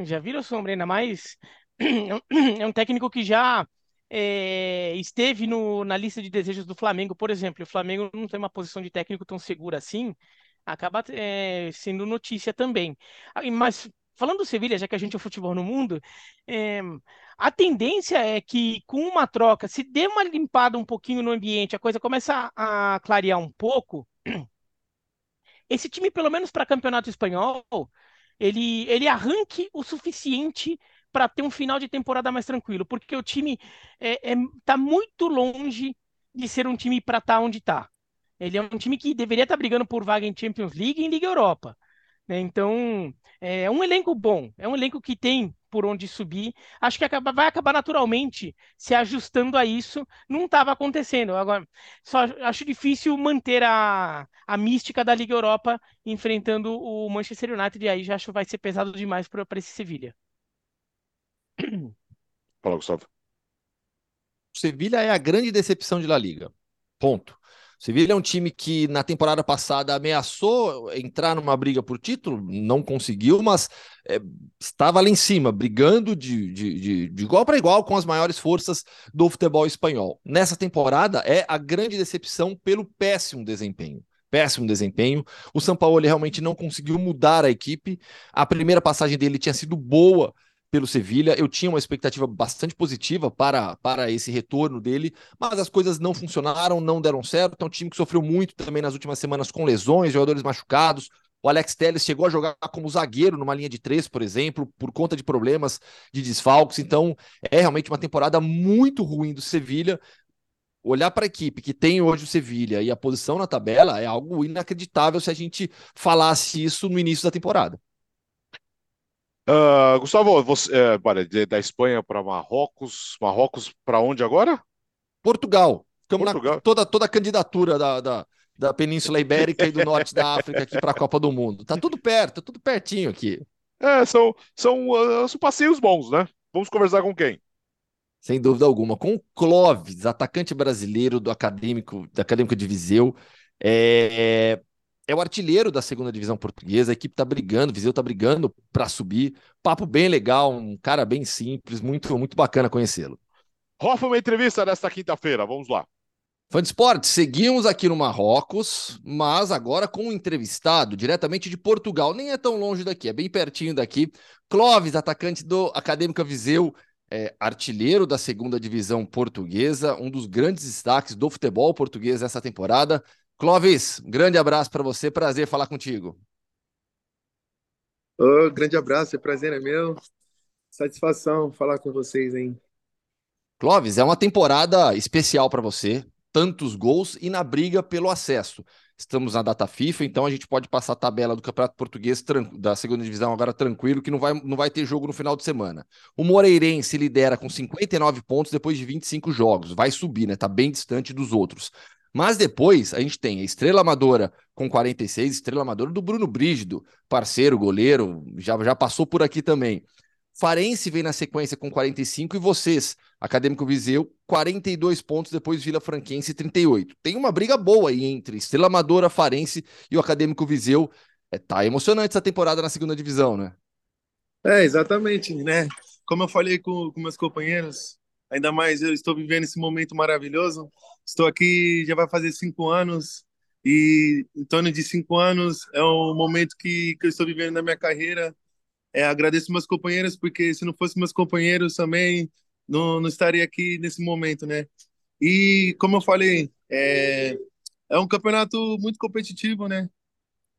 Já viram sombra, ainda mais. É um técnico que já é, esteve no, na lista de desejos do Flamengo, por exemplo. O Flamengo não tem uma posição de técnico tão segura assim, acaba é, sendo notícia também. Mas falando do Sevilha, já que a gente é futebol no mundo, é, a tendência é que com uma troca, se der uma limpada um pouquinho no ambiente, a coisa começa a clarear um pouco. Esse time, pelo menos para campeonato espanhol, ele, ele arranque o suficiente para ter um final de temporada mais tranquilo, porque o time é, é, tá muito longe de ser um time para estar tá onde está. Ele é um time que deveria estar tá brigando por vaga em Champions League e em Liga Europa. Né? Então, é um elenco bom, é um elenco que tem por onde subir. Acho que acaba, vai acabar naturalmente se ajustando a isso. Não estava acontecendo. Agora, só acho difícil manter a, a mística da Liga Europa enfrentando o Manchester United. E aí já acho que vai ser pesado demais para esse Sevilha. Fala, Gustavo. Sevilha é a grande decepção de La Liga. Ponto. O Sevilha é um time que na temporada passada ameaçou entrar numa briga por título, não conseguiu, mas é, estava lá em cima, brigando de, de, de, de igual para igual com as maiores forças do futebol espanhol. Nessa temporada é a grande decepção pelo péssimo desempenho péssimo desempenho. O São Paulo realmente não conseguiu mudar a equipe. A primeira passagem dele tinha sido boa pelo Sevilha. Eu tinha uma expectativa bastante positiva para, para esse retorno dele, mas as coisas não funcionaram, não deram certo. É um time que sofreu muito também nas últimas semanas com lesões, jogadores machucados. O Alex Telles chegou a jogar como zagueiro numa linha de três, por exemplo, por conta de problemas de desfalques. Então, é realmente uma temporada muito ruim do Sevilha. Olhar para a equipe que tem hoje o Sevilha e a posição na tabela é algo inacreditável se a gente falasse isso no início da temporada. Uh, Gustavo, você, é, da Espanha para Marrocos, Marrocos para onde agora? Portugal. Ficamos Portugal. na toda, toda a candidatura da, da, da Península Ibérica e do norte da África aqui para a Copa do Mundo. Tá tudo perto, tá tudo pertinho aqui. É, são, são, uh, são passeios bons, né? Vamos conversar com quem? Sem dúvida alguma. Com o Clóvis, atacante brasileiro do Acadêmico, da Acadêmico de Viseu. É, é o artilheiro da segunda divisão portuguesa. A equipe tá brigando, Viseu tá brigando para subir. Papo bem legal, um cara bem simples, muito muito bacana conhecê-lo. Rofa, uma entrevista desta quinta-feira, vamos lá. Fã de esporte, seguimos aqui no Marrocos, mas agora com um entrevistado diretamente de Portugal. Nem é tão longe daqui, é bem pertinho daqui. Clóvis, atacante do Acadêmica Viseu, é, artilheiro da segunda divisão portuguesa, um dos grandes destaques do futebol português essa temporada. Clóvis, um grande abraço para você, prazer falar contigo. Oh, grande abraço, é prazer é meu. Satisfação falar com vocês, hein? Clóvis, é uma temporada especial para você, tantos gols e na briga pelo acesso. Estamos na data FIFA, então a gente pode passar a tabela do Campeonato Português da segunda divisão agora tranquilo, que não vai, não vai ter jogo no final de semana. O Moreirense lidera com 59 pontos depois de 25 jogos, vai subir, né? Tá bem distante dos outros. Mas depois a gente tem a Estrela Amadora com 46, Estrela Amadora do Bruno Brígido, parceiro, goleiro, já, já passou por aqui também. Farense vem na sequência com 45 e vocês, Acadêmico Viseu, 42 pontos, depois Vila Franquense 38. Tem uma briga boa aí entre Estrela Amadora, Farense e o Acadêmico Viseu. É, tá emocionante essa temporada na segunda divisão, né? É, exatamente, né? Como eu falei com, com meus companheiros, ainda mais eu estou vivendo esse momento maravilhoso. Estou aqui já vai fazer cinco anos e em torno de cinco anos é um momento que, que eu estou vivendo na minha carreira. É, agradeço meus companheiros porque se não fossem meus companheiros também não, não estaria aqui nesse momento, né? E como eu falei, é, é um campeonato muito competitivo, né?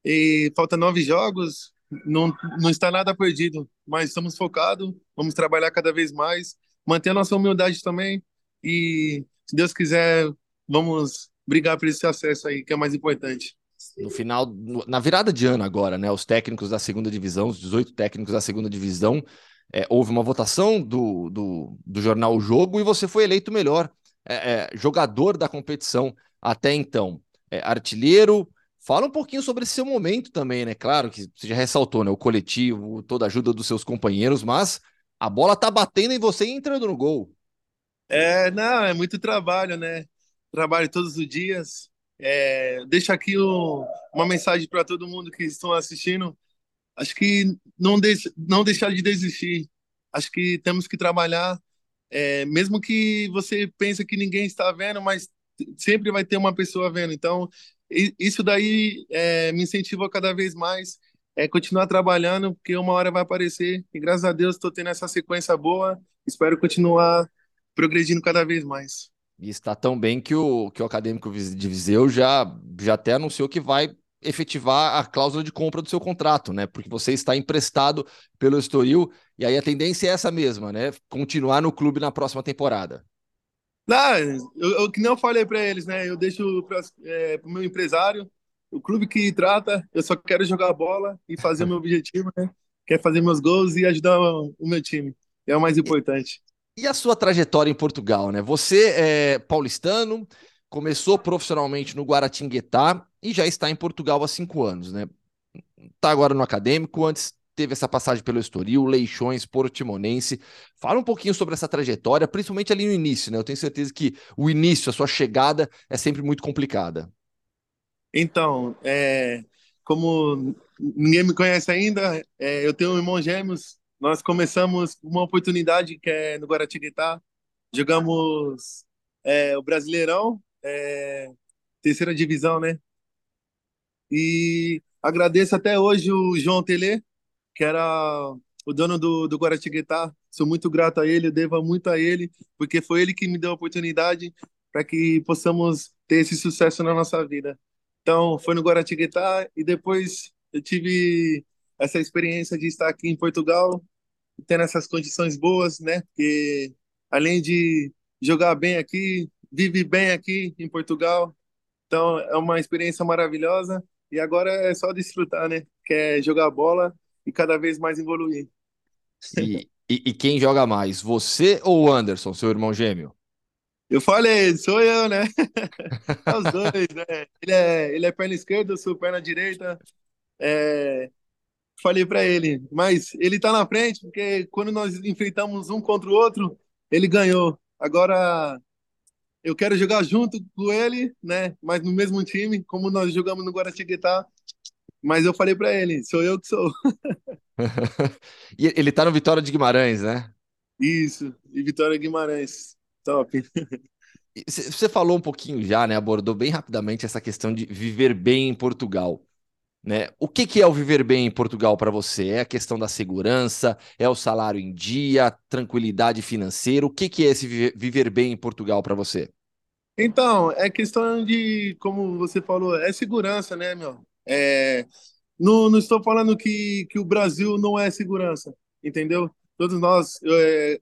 E falta nove jogos, não, não está nada perdido, mas estamos focados, vamos trabalhar cada vez mais manter a nossa humildade também e, se Deus quiser, vamos brigar por esse acesso aí, que é mais importante. No final, na virada de ano agora, né? Os técnicos da segunda divisão, os 18 técnicos da segunda divisão, é, houve uma votação do, do, do jornal O Jogo e você foi eleito melhor é, é, jogador da competição até então. É, artilheiro, Fala um pouquinho sobre esse seu momento também, né? Claro que você já ressaltou, né? O coletivo, toda a ajuda dos seus companheiros, mas a bola tá batendo em você e entrando no gol. É, não, é muito trabalho, né? Trabalho todos os dias. É, deixo aqui o, uma mensagem para todo mundo que estão assistindo. Acho que não, deixe, não deixar de desistir. Acho que temos que trabalhar, é, mesmo que você pense que ninguém está vendo, mas sempre vai ter uma pessoa vendo. Então, isso daí é, me incentiva cada vez mais é continuar trabalhando, porque uma hora vai aparecer. E graças a Deus estou tendo essa sequência boa. Espero continuar progredindo cada vez mais. E está tão bem que o, que o acadêmico de Viseu já, já até anunciou que vai efetivar a cláusula de compra do seu contrato, né? Porque você está emprestado pelo Estoril e aí a tendência é essa mesma, né? Continuar no clube na próxima temporada. Não, eu, eu que não falei para eles, né? Eu deixo para é, o meu empresário o clube que trata, eu só quero jogar bola e fazer o meu objetivo, né? Quer fazer meus gols e ajudar o meu time. É o mais importante. E a sua trajetória em Portugal, né? Você é paulistano, começou profissionalmente no Guaratinguetá e já está em Portugal há cinco anos, né? Tá agora no acadêmico, antes teve essa passagem pelo Estoril, Leixões, Portimonense. Fala um pouquinho sobre essa trajetória, principalmente ali no início, né? Eu tenho certeza que o início, a sua chegada é sempre muito complicada. Então, é, como ninguém me conhece ainda, é, eu tenho um irmão gêmeos. Nós começamos uma oportunidade que é no Guaratinguetá. Jogamos é, o Brasileirão, é, terceira divisão, né? E agradeço até hoje o João Tele, que era o dono do, do Guaratinguetá. Sou muito grato a ele, devo muito a ele, porque foi ele que me deu a oportunidade para que possamos ter esse sucesso na nossa vida. Então, foi no Guaratinguetá e depois eu tive essa experiência de estar aqui em Portugal, tendo essas condições boas, né? Porque além de jogar bem aqui, vive bem aqui em Portugal. Então, é uma experiência maravilhosa e agora é só desfrutar, né? Que é jogar bola e cada vez mais evoluir. E, e, e quem joga mais, você ou o Anderson, seu irmão gêmeo? Eu falei, sou eu, né? Os dois, né? Ele é, ele é perna esquerda, eu sou perna direita. É, falei para ele, mas ele tá na frente porque quando nós enfrentamos um contra o outro, ele ganhou. Agora eu quero jogar junto com ele, né? Mas no mesmo time, como nós jogamos no Guaratinguetá. Mas eu falei para ele, sou eu que sou. e ele tá no Vitória de Guimarães, né? Isso, e Vitória Guimarães. Top. Você falou um pouquinho já, né? Abordou bem rapidamente essa questão de viver bem em Portugal. Né? O que, que é o viver bem em Portugal para você? É a questão da segurança? É o salário em dia? Tranquilidade financeira? O que, que é esse viver bem em Portugal para você? Então, é questão de, como você falou, é segurança, né, meu? É, não, não estou falando que, que o Brasil não é segurança, entendeu? Todos nós, é,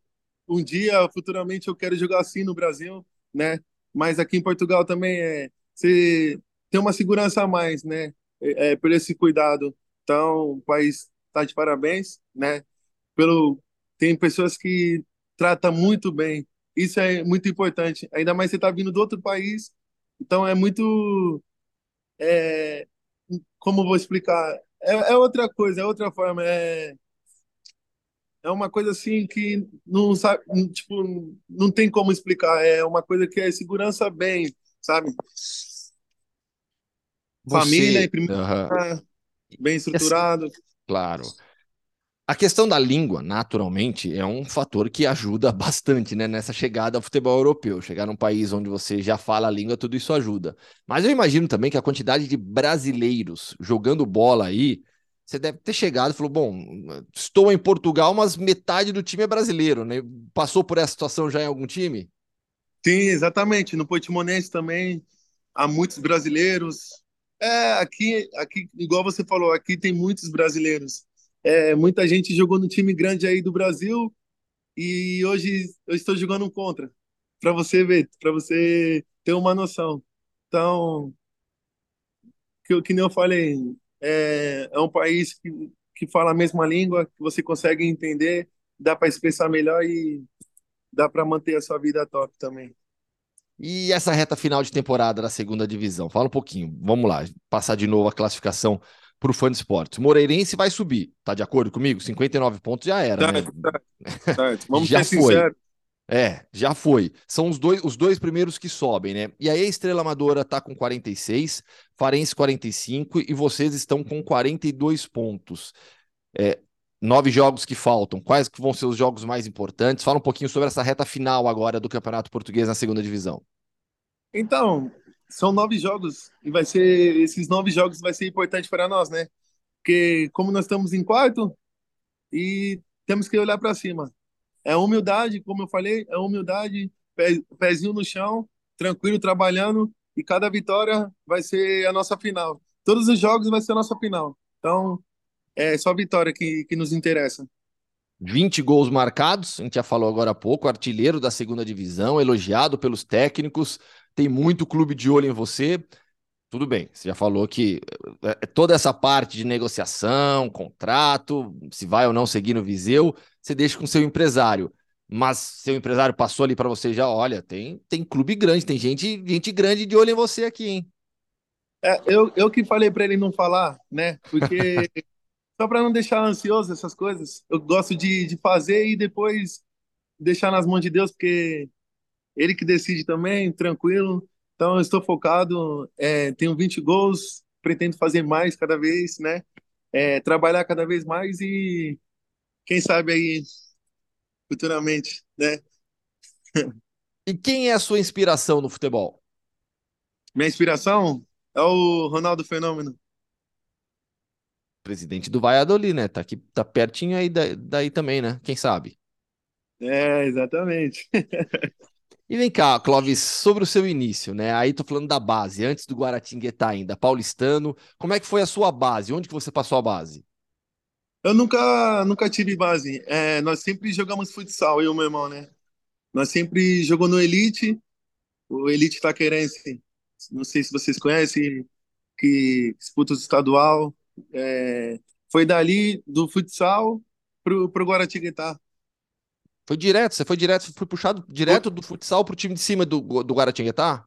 um dia, futuramente, eu quero jogar assim no Brasil, né? Mas aqui em Portugal também é, você tem uma segurança a mais, né? é, é, por esse cuidado. Então, o país está de parabéns, né? Pelo tem pessoas que tratam muito bem. Isso é muito importante. Ainda mais você está vindo do outro país, então é muito é, como vou explicar? É, é, outra coisa, é outra forma. É, é uma coisa assim que não sabe, tipo, não tem como explicar. É uma coisa que é segurança bem, sabe? Você... Família em primeiro lugar, bem estruturado. Claro. A questão da língua, naturalmente, é um fator que ajuda bastante né, nessa chegada ao futebol europeu. Chegar num país onde você já fala a língua, tudo isso ajuda. Mas eu imagino também que a quantidade de brasileiros jogando bola aí, você deve ter chegado e falou: bom, estou em Portugal, mas metade do time é brasileiro, né? Passou por essa situação já em algum time? Sim, exatamente. No Portimonense também há muitos brasileiros, é, aqui, aqui, igual você falou, aqui tem muitos brasileiros. É, muita gente jogou no time grande aí do Brasil e hoje eu estou jogando contra, para você ver, para você ter uma noção. Então, que, que nem eu falei, é, é um país que, que fala a mesma língua, que você consegue entender, dá para expressar melhor e dá para manter a sua vida top também. E essa reta final de temporada da segunda divisão? Fala um pouquinho. Vamos lá, passar de novo a classificação para o fã de esportes. Moreirense vai subir, tá de acordo comigo? 59 pontos já era, né? Vamos já ser foi. É, já foi. São os dois, os dois primeiros que sobem, né? E aí a Estrela Amadora tá com 46, Farense 45 e vocês estão com 42 pontos. É, nove jogos que faltam. Quais que vão ser os jogos mais importantes? Fala um pouquinho sobre essa reta final agora do Campeonato Português na segunda divisão. Então, são nove jogos e vai ser esses nove jogos vai ser importante para nós, né? Porque como nós estamos em quarto e temos que olhar para cima. É humildade, como eu falei, é humildade, pezinho no chão, tranquilo, trabalhando e cada vitória vai ser a nossa final. Todos os jogos vai ser a nossa final. Então, é só vitória que, que nos interessa. 20 gols marcados, a gente já falou agora há pouco, artilheiro da segunda divisão, elogiado pelos técnicos, tem muito clube de olho em você. Tudo bem, você já falou que é, é toda essa parte de negociação, contrato, se vai ou não seguir no Viseu, você deixa com seu empresário. Mas seu empresário passou ali para você já, olha, tem, tem clube grande, tem gente, gente grande de olho em você aqui, hein? É, eu, eu que falei para ele não falar, né? Porque só para não deixar ansioso essas coisas. Eu gosto de, de fazer e depois deixar nas mãos de Deus, porque ele que decide também, tranquilo. Então, eu estou focado, é, tenho 20 gols, pretendo fazer mais cada vez, né? É, trabalhar cada vez mais e quem sabe aí futuramente, né? E quem é a sua inspiração no futebol? Minha inspiração é o Ronaldo Fenômeno. Presidente do Valladolid, né? Tá aqui, tá pertinho aí daí também, né? Quem sabe? É, exatamente. E vem cá, Clóvis, sobre o seu início, né? Aí tô falando da base, antes do Guaratinguetá ainda, paulistano. Como é que foi a sua base? Onde que você passou a base? Eu nunca, nunca tive base. É, nós sempre jogamos futsal, eu e meu irmão, né? Nós sempre jogamos no Elite, o Elite Taquerense. Não sei se vocês conhecem, que disputa o estadual. É, foi dali, do futsal, pro, pro Guaratinguetá. Foi direto, você foi direto, foi puxado direto do futsal pro time de cima do, do Guaratinguetá?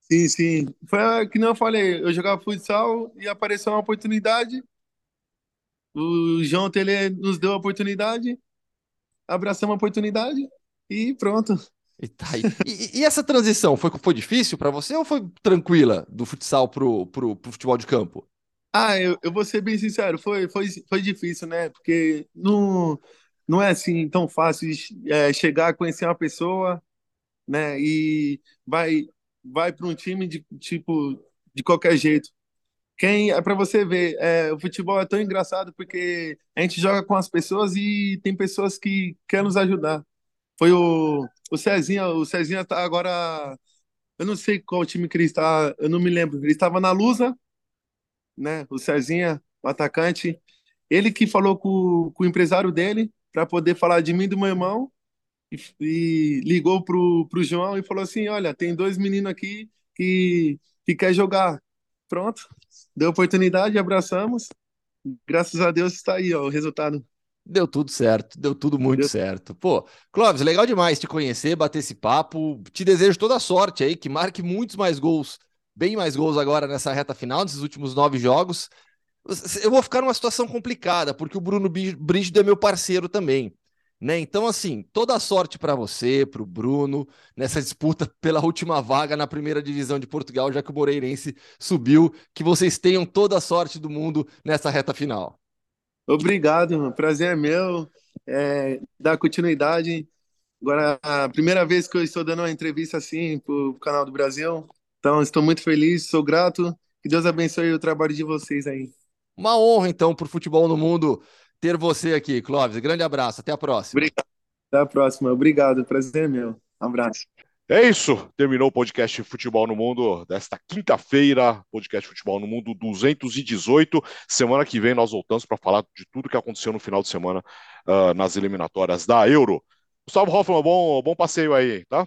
Sim, sim. Foi que não eu falei, eu jogava futsal e apareceu uma oportunidade. O João Tele nos deu a oportunidade, abraçamos a oportunidade e pronto. E, tá e, e, essa transição foi, foi difícil para você ou foi tranquila do futsal pro, pro, pro futebol de campo? Ah, eu, eu vou ser bem sincero, foi, foi, foi difícil, né? Porque no, não é assim tão fácil é, chegar, conhecer uma pessoa, né? E vai vai para um time de tipo de qualquer jeito. Quem é para você ver, é, o futebol é tão engraçado porque a gente joga com as pessoas e tem pessoas que querem nos ajudar. Foi o o Cezinha, o Cezinha tá agora eu não sei qual time que ele está, eu não me lembro. Ele estava na Lusa, né? O Cezinha, o atacante, ele que falou com, com o empresário dele para poder falar de mim e do meu irmão. E, e, ligou pro, pro João e falou assim: Olha, tem dois meninos aqui que, que quer jogar. Pronto, deu oportunidade, abraçamos. Graças a Deus está aí ó, o resultado. Deu tudo certo, deu tudo muito deu... certo. Pô, Clóvis, legal demais te conhecer, bater esse papo. Te desejo toda a sorte aí, que marque muitos mais gols, bem mais gols agora nessa reta final, nesses últimos nove jogos eu vou ficar numa situação complicada, porque o Bruno Brígido é meu parceiro também. Né? Então, assim, toda a sorte para você, para o Bruno, nessa disputa pela última vaga na primeira divisão de Portugal, já que o Moreirense subiu. Que vocês tenham toda a sorte do mundo nessa reta final. Obrigado, prazer é meu. É, dar continuidade. Agora, a primeira vez que eu estou dando uma entrevista assim para o canal do Brasil. Então, estou muito feliz, sou grato. Que Deus abençoe o trabalho de vocês aí. Uma honra, então, para o futebol no mundo ter você aqui, Clóvis. Grande abraço, até a próxima. Obrigado. Até a próxima. Obrigado, prazer é meu. Um abraço. É isso, terminou o podcast Futebol no Mundo desta quinta-feira, podcast Futebol no Mundo 218. Semana que vem nós voltamos para falar de tudo que aconteceu no final de semana uh, nas eliminatórias da Euro. Gustavo Hoffman, bom, bom passeio aí, tá?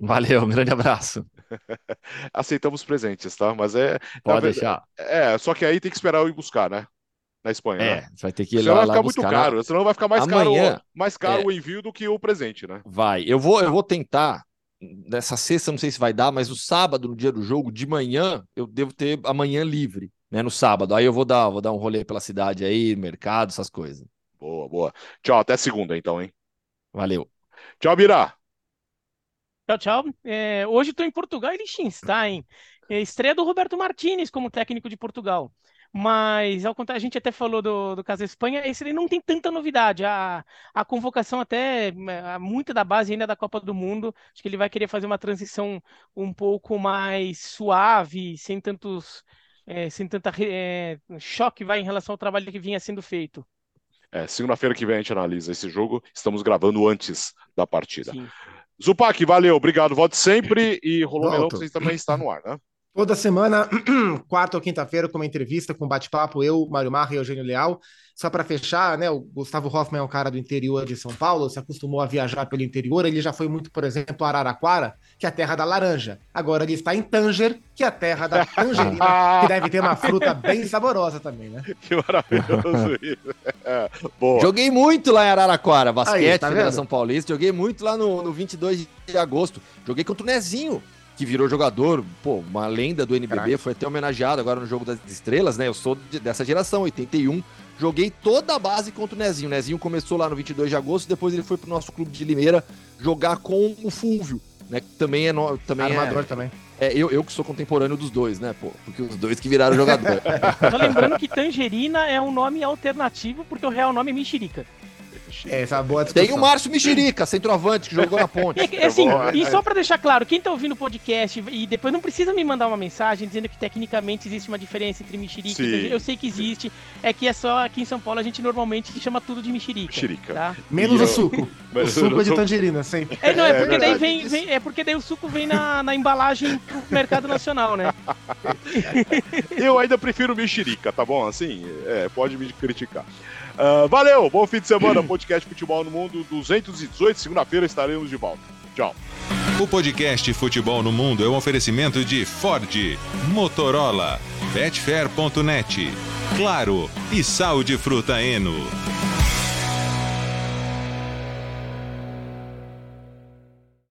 Valeu, um grande abraço. Aceitamos presentes, tá? Mas é. Pode deixar. É, só que aí tem que esperar eu ir buscar, né? Na Espanha. É, né? vai ter que ir senão lá. vai ficar muito caro, na... senão vai ficar mais Amanhã, caro, mais caro é... o envio do que o presente, né? Vai. Eu vou, eu vou tentar. Nessa sexta, não sei se vai dar, mas no sábado, no dia do jogo, de manhã, eu devo ter amanhã livre, né? No sábado. Aí eu vou dar, vou dar um rolê pela cidade aí, mercado, essas coisas. Boa, boa. Tchau, até segunda, então, hein? Valeu. Tchau, Birá. Tchau, tchau. É, hoje estou em Portugal e Liechtenstein. É, estreia do Roberto Martinez como técnico de Portugal. Mas, ao contrário, a gente até falou do, do caso da Espanha, esse ele não tem tanta novidade. A, a convocação até, é, muita da base ainda da Copa do Mundo, acho que ele vai querer fazer uma transição um pouco mais suave, sem tantos, é, sem tanta é, choque vai em relação ao trabalho que vinha sendo feito. É, segunda-feira que vem a gente analisa esse jogo, estamos gravando antes da partida. Sim. Zupac, valeu, obrigado, volte sempre e Rolou Melão, vocês também está no ar, né? Toda semana, quarta ou quinta-feira, com uma entrevista, com um bate-papo, eu, Mário Marra e Eugênio Leal. Só para fechar, né? O Gustavo Hoffman é um cara do interior de São Paulo, se acostumou a viajar pelo interior. Ele já foi muito, por exemplo, a Araraquara, que é a terra da laranja. Agora ele está em Tanger, que é a terra da tangerina, que deve ter uma fruta bem saborosa também, né? Que maravilhoso isso. É, boa. Joguei muito lá em Araraquara, basquete, Aí, tá Federação Paulista. Joguei muito lá no, no 22 de agosto. Joguei contra o Nezinho. Que virou jogador, pô, uma lenda do NBB, Caraca. foi até homenageado agora no Jogo das Estrelas, né? Eu sou de, dessa geração, 81. Joguei toda a base contra o Nezinho. O Nezinho começou lá no 22 de agosto, depois ele foi pro nosso clube de Limeira jogar com o Fulvio, né? Que também é no, também armador é, também. É, eu, eu que sou contemporâneo dos dois, né, pô? Porque os dois que viraram jogador. Só lembrando que Tangerina é um nome alternativo, porque o real nome é Mexerica. É, essa é boa Tem o Márcio Mexerica, centroavante, que jogou na ponte. É, assim, e só pra deixar claro, quem tá ouvindo o podcast e depois não precisa me mandar uma mensagem dizendo que tecnicamente existe uma diferença entre mexerica e eu sei que existe, é que é só aqui em São Paulo a gente normalmente chama tudo de mexerica. Mexerica. Tá? Menos o suco. o suco é de tangerina, sempre. É, não, é, é porque daí vem, vem, é porque daí o suco vem na, na embalagem pro mercado nacional, né? eu ainda prefiro mexerica, tá bom? Assim, é, pode me criticar. Uh, valeu, bom fim de semana, podcast Futebol no Mundo 218. Segunda-feira estaremos de volta. Tchau. O podcast Futebol no Mundo é um oferecimento de Ford, Motorola, Betfair.net, Claro e Sal de Fruta Eno.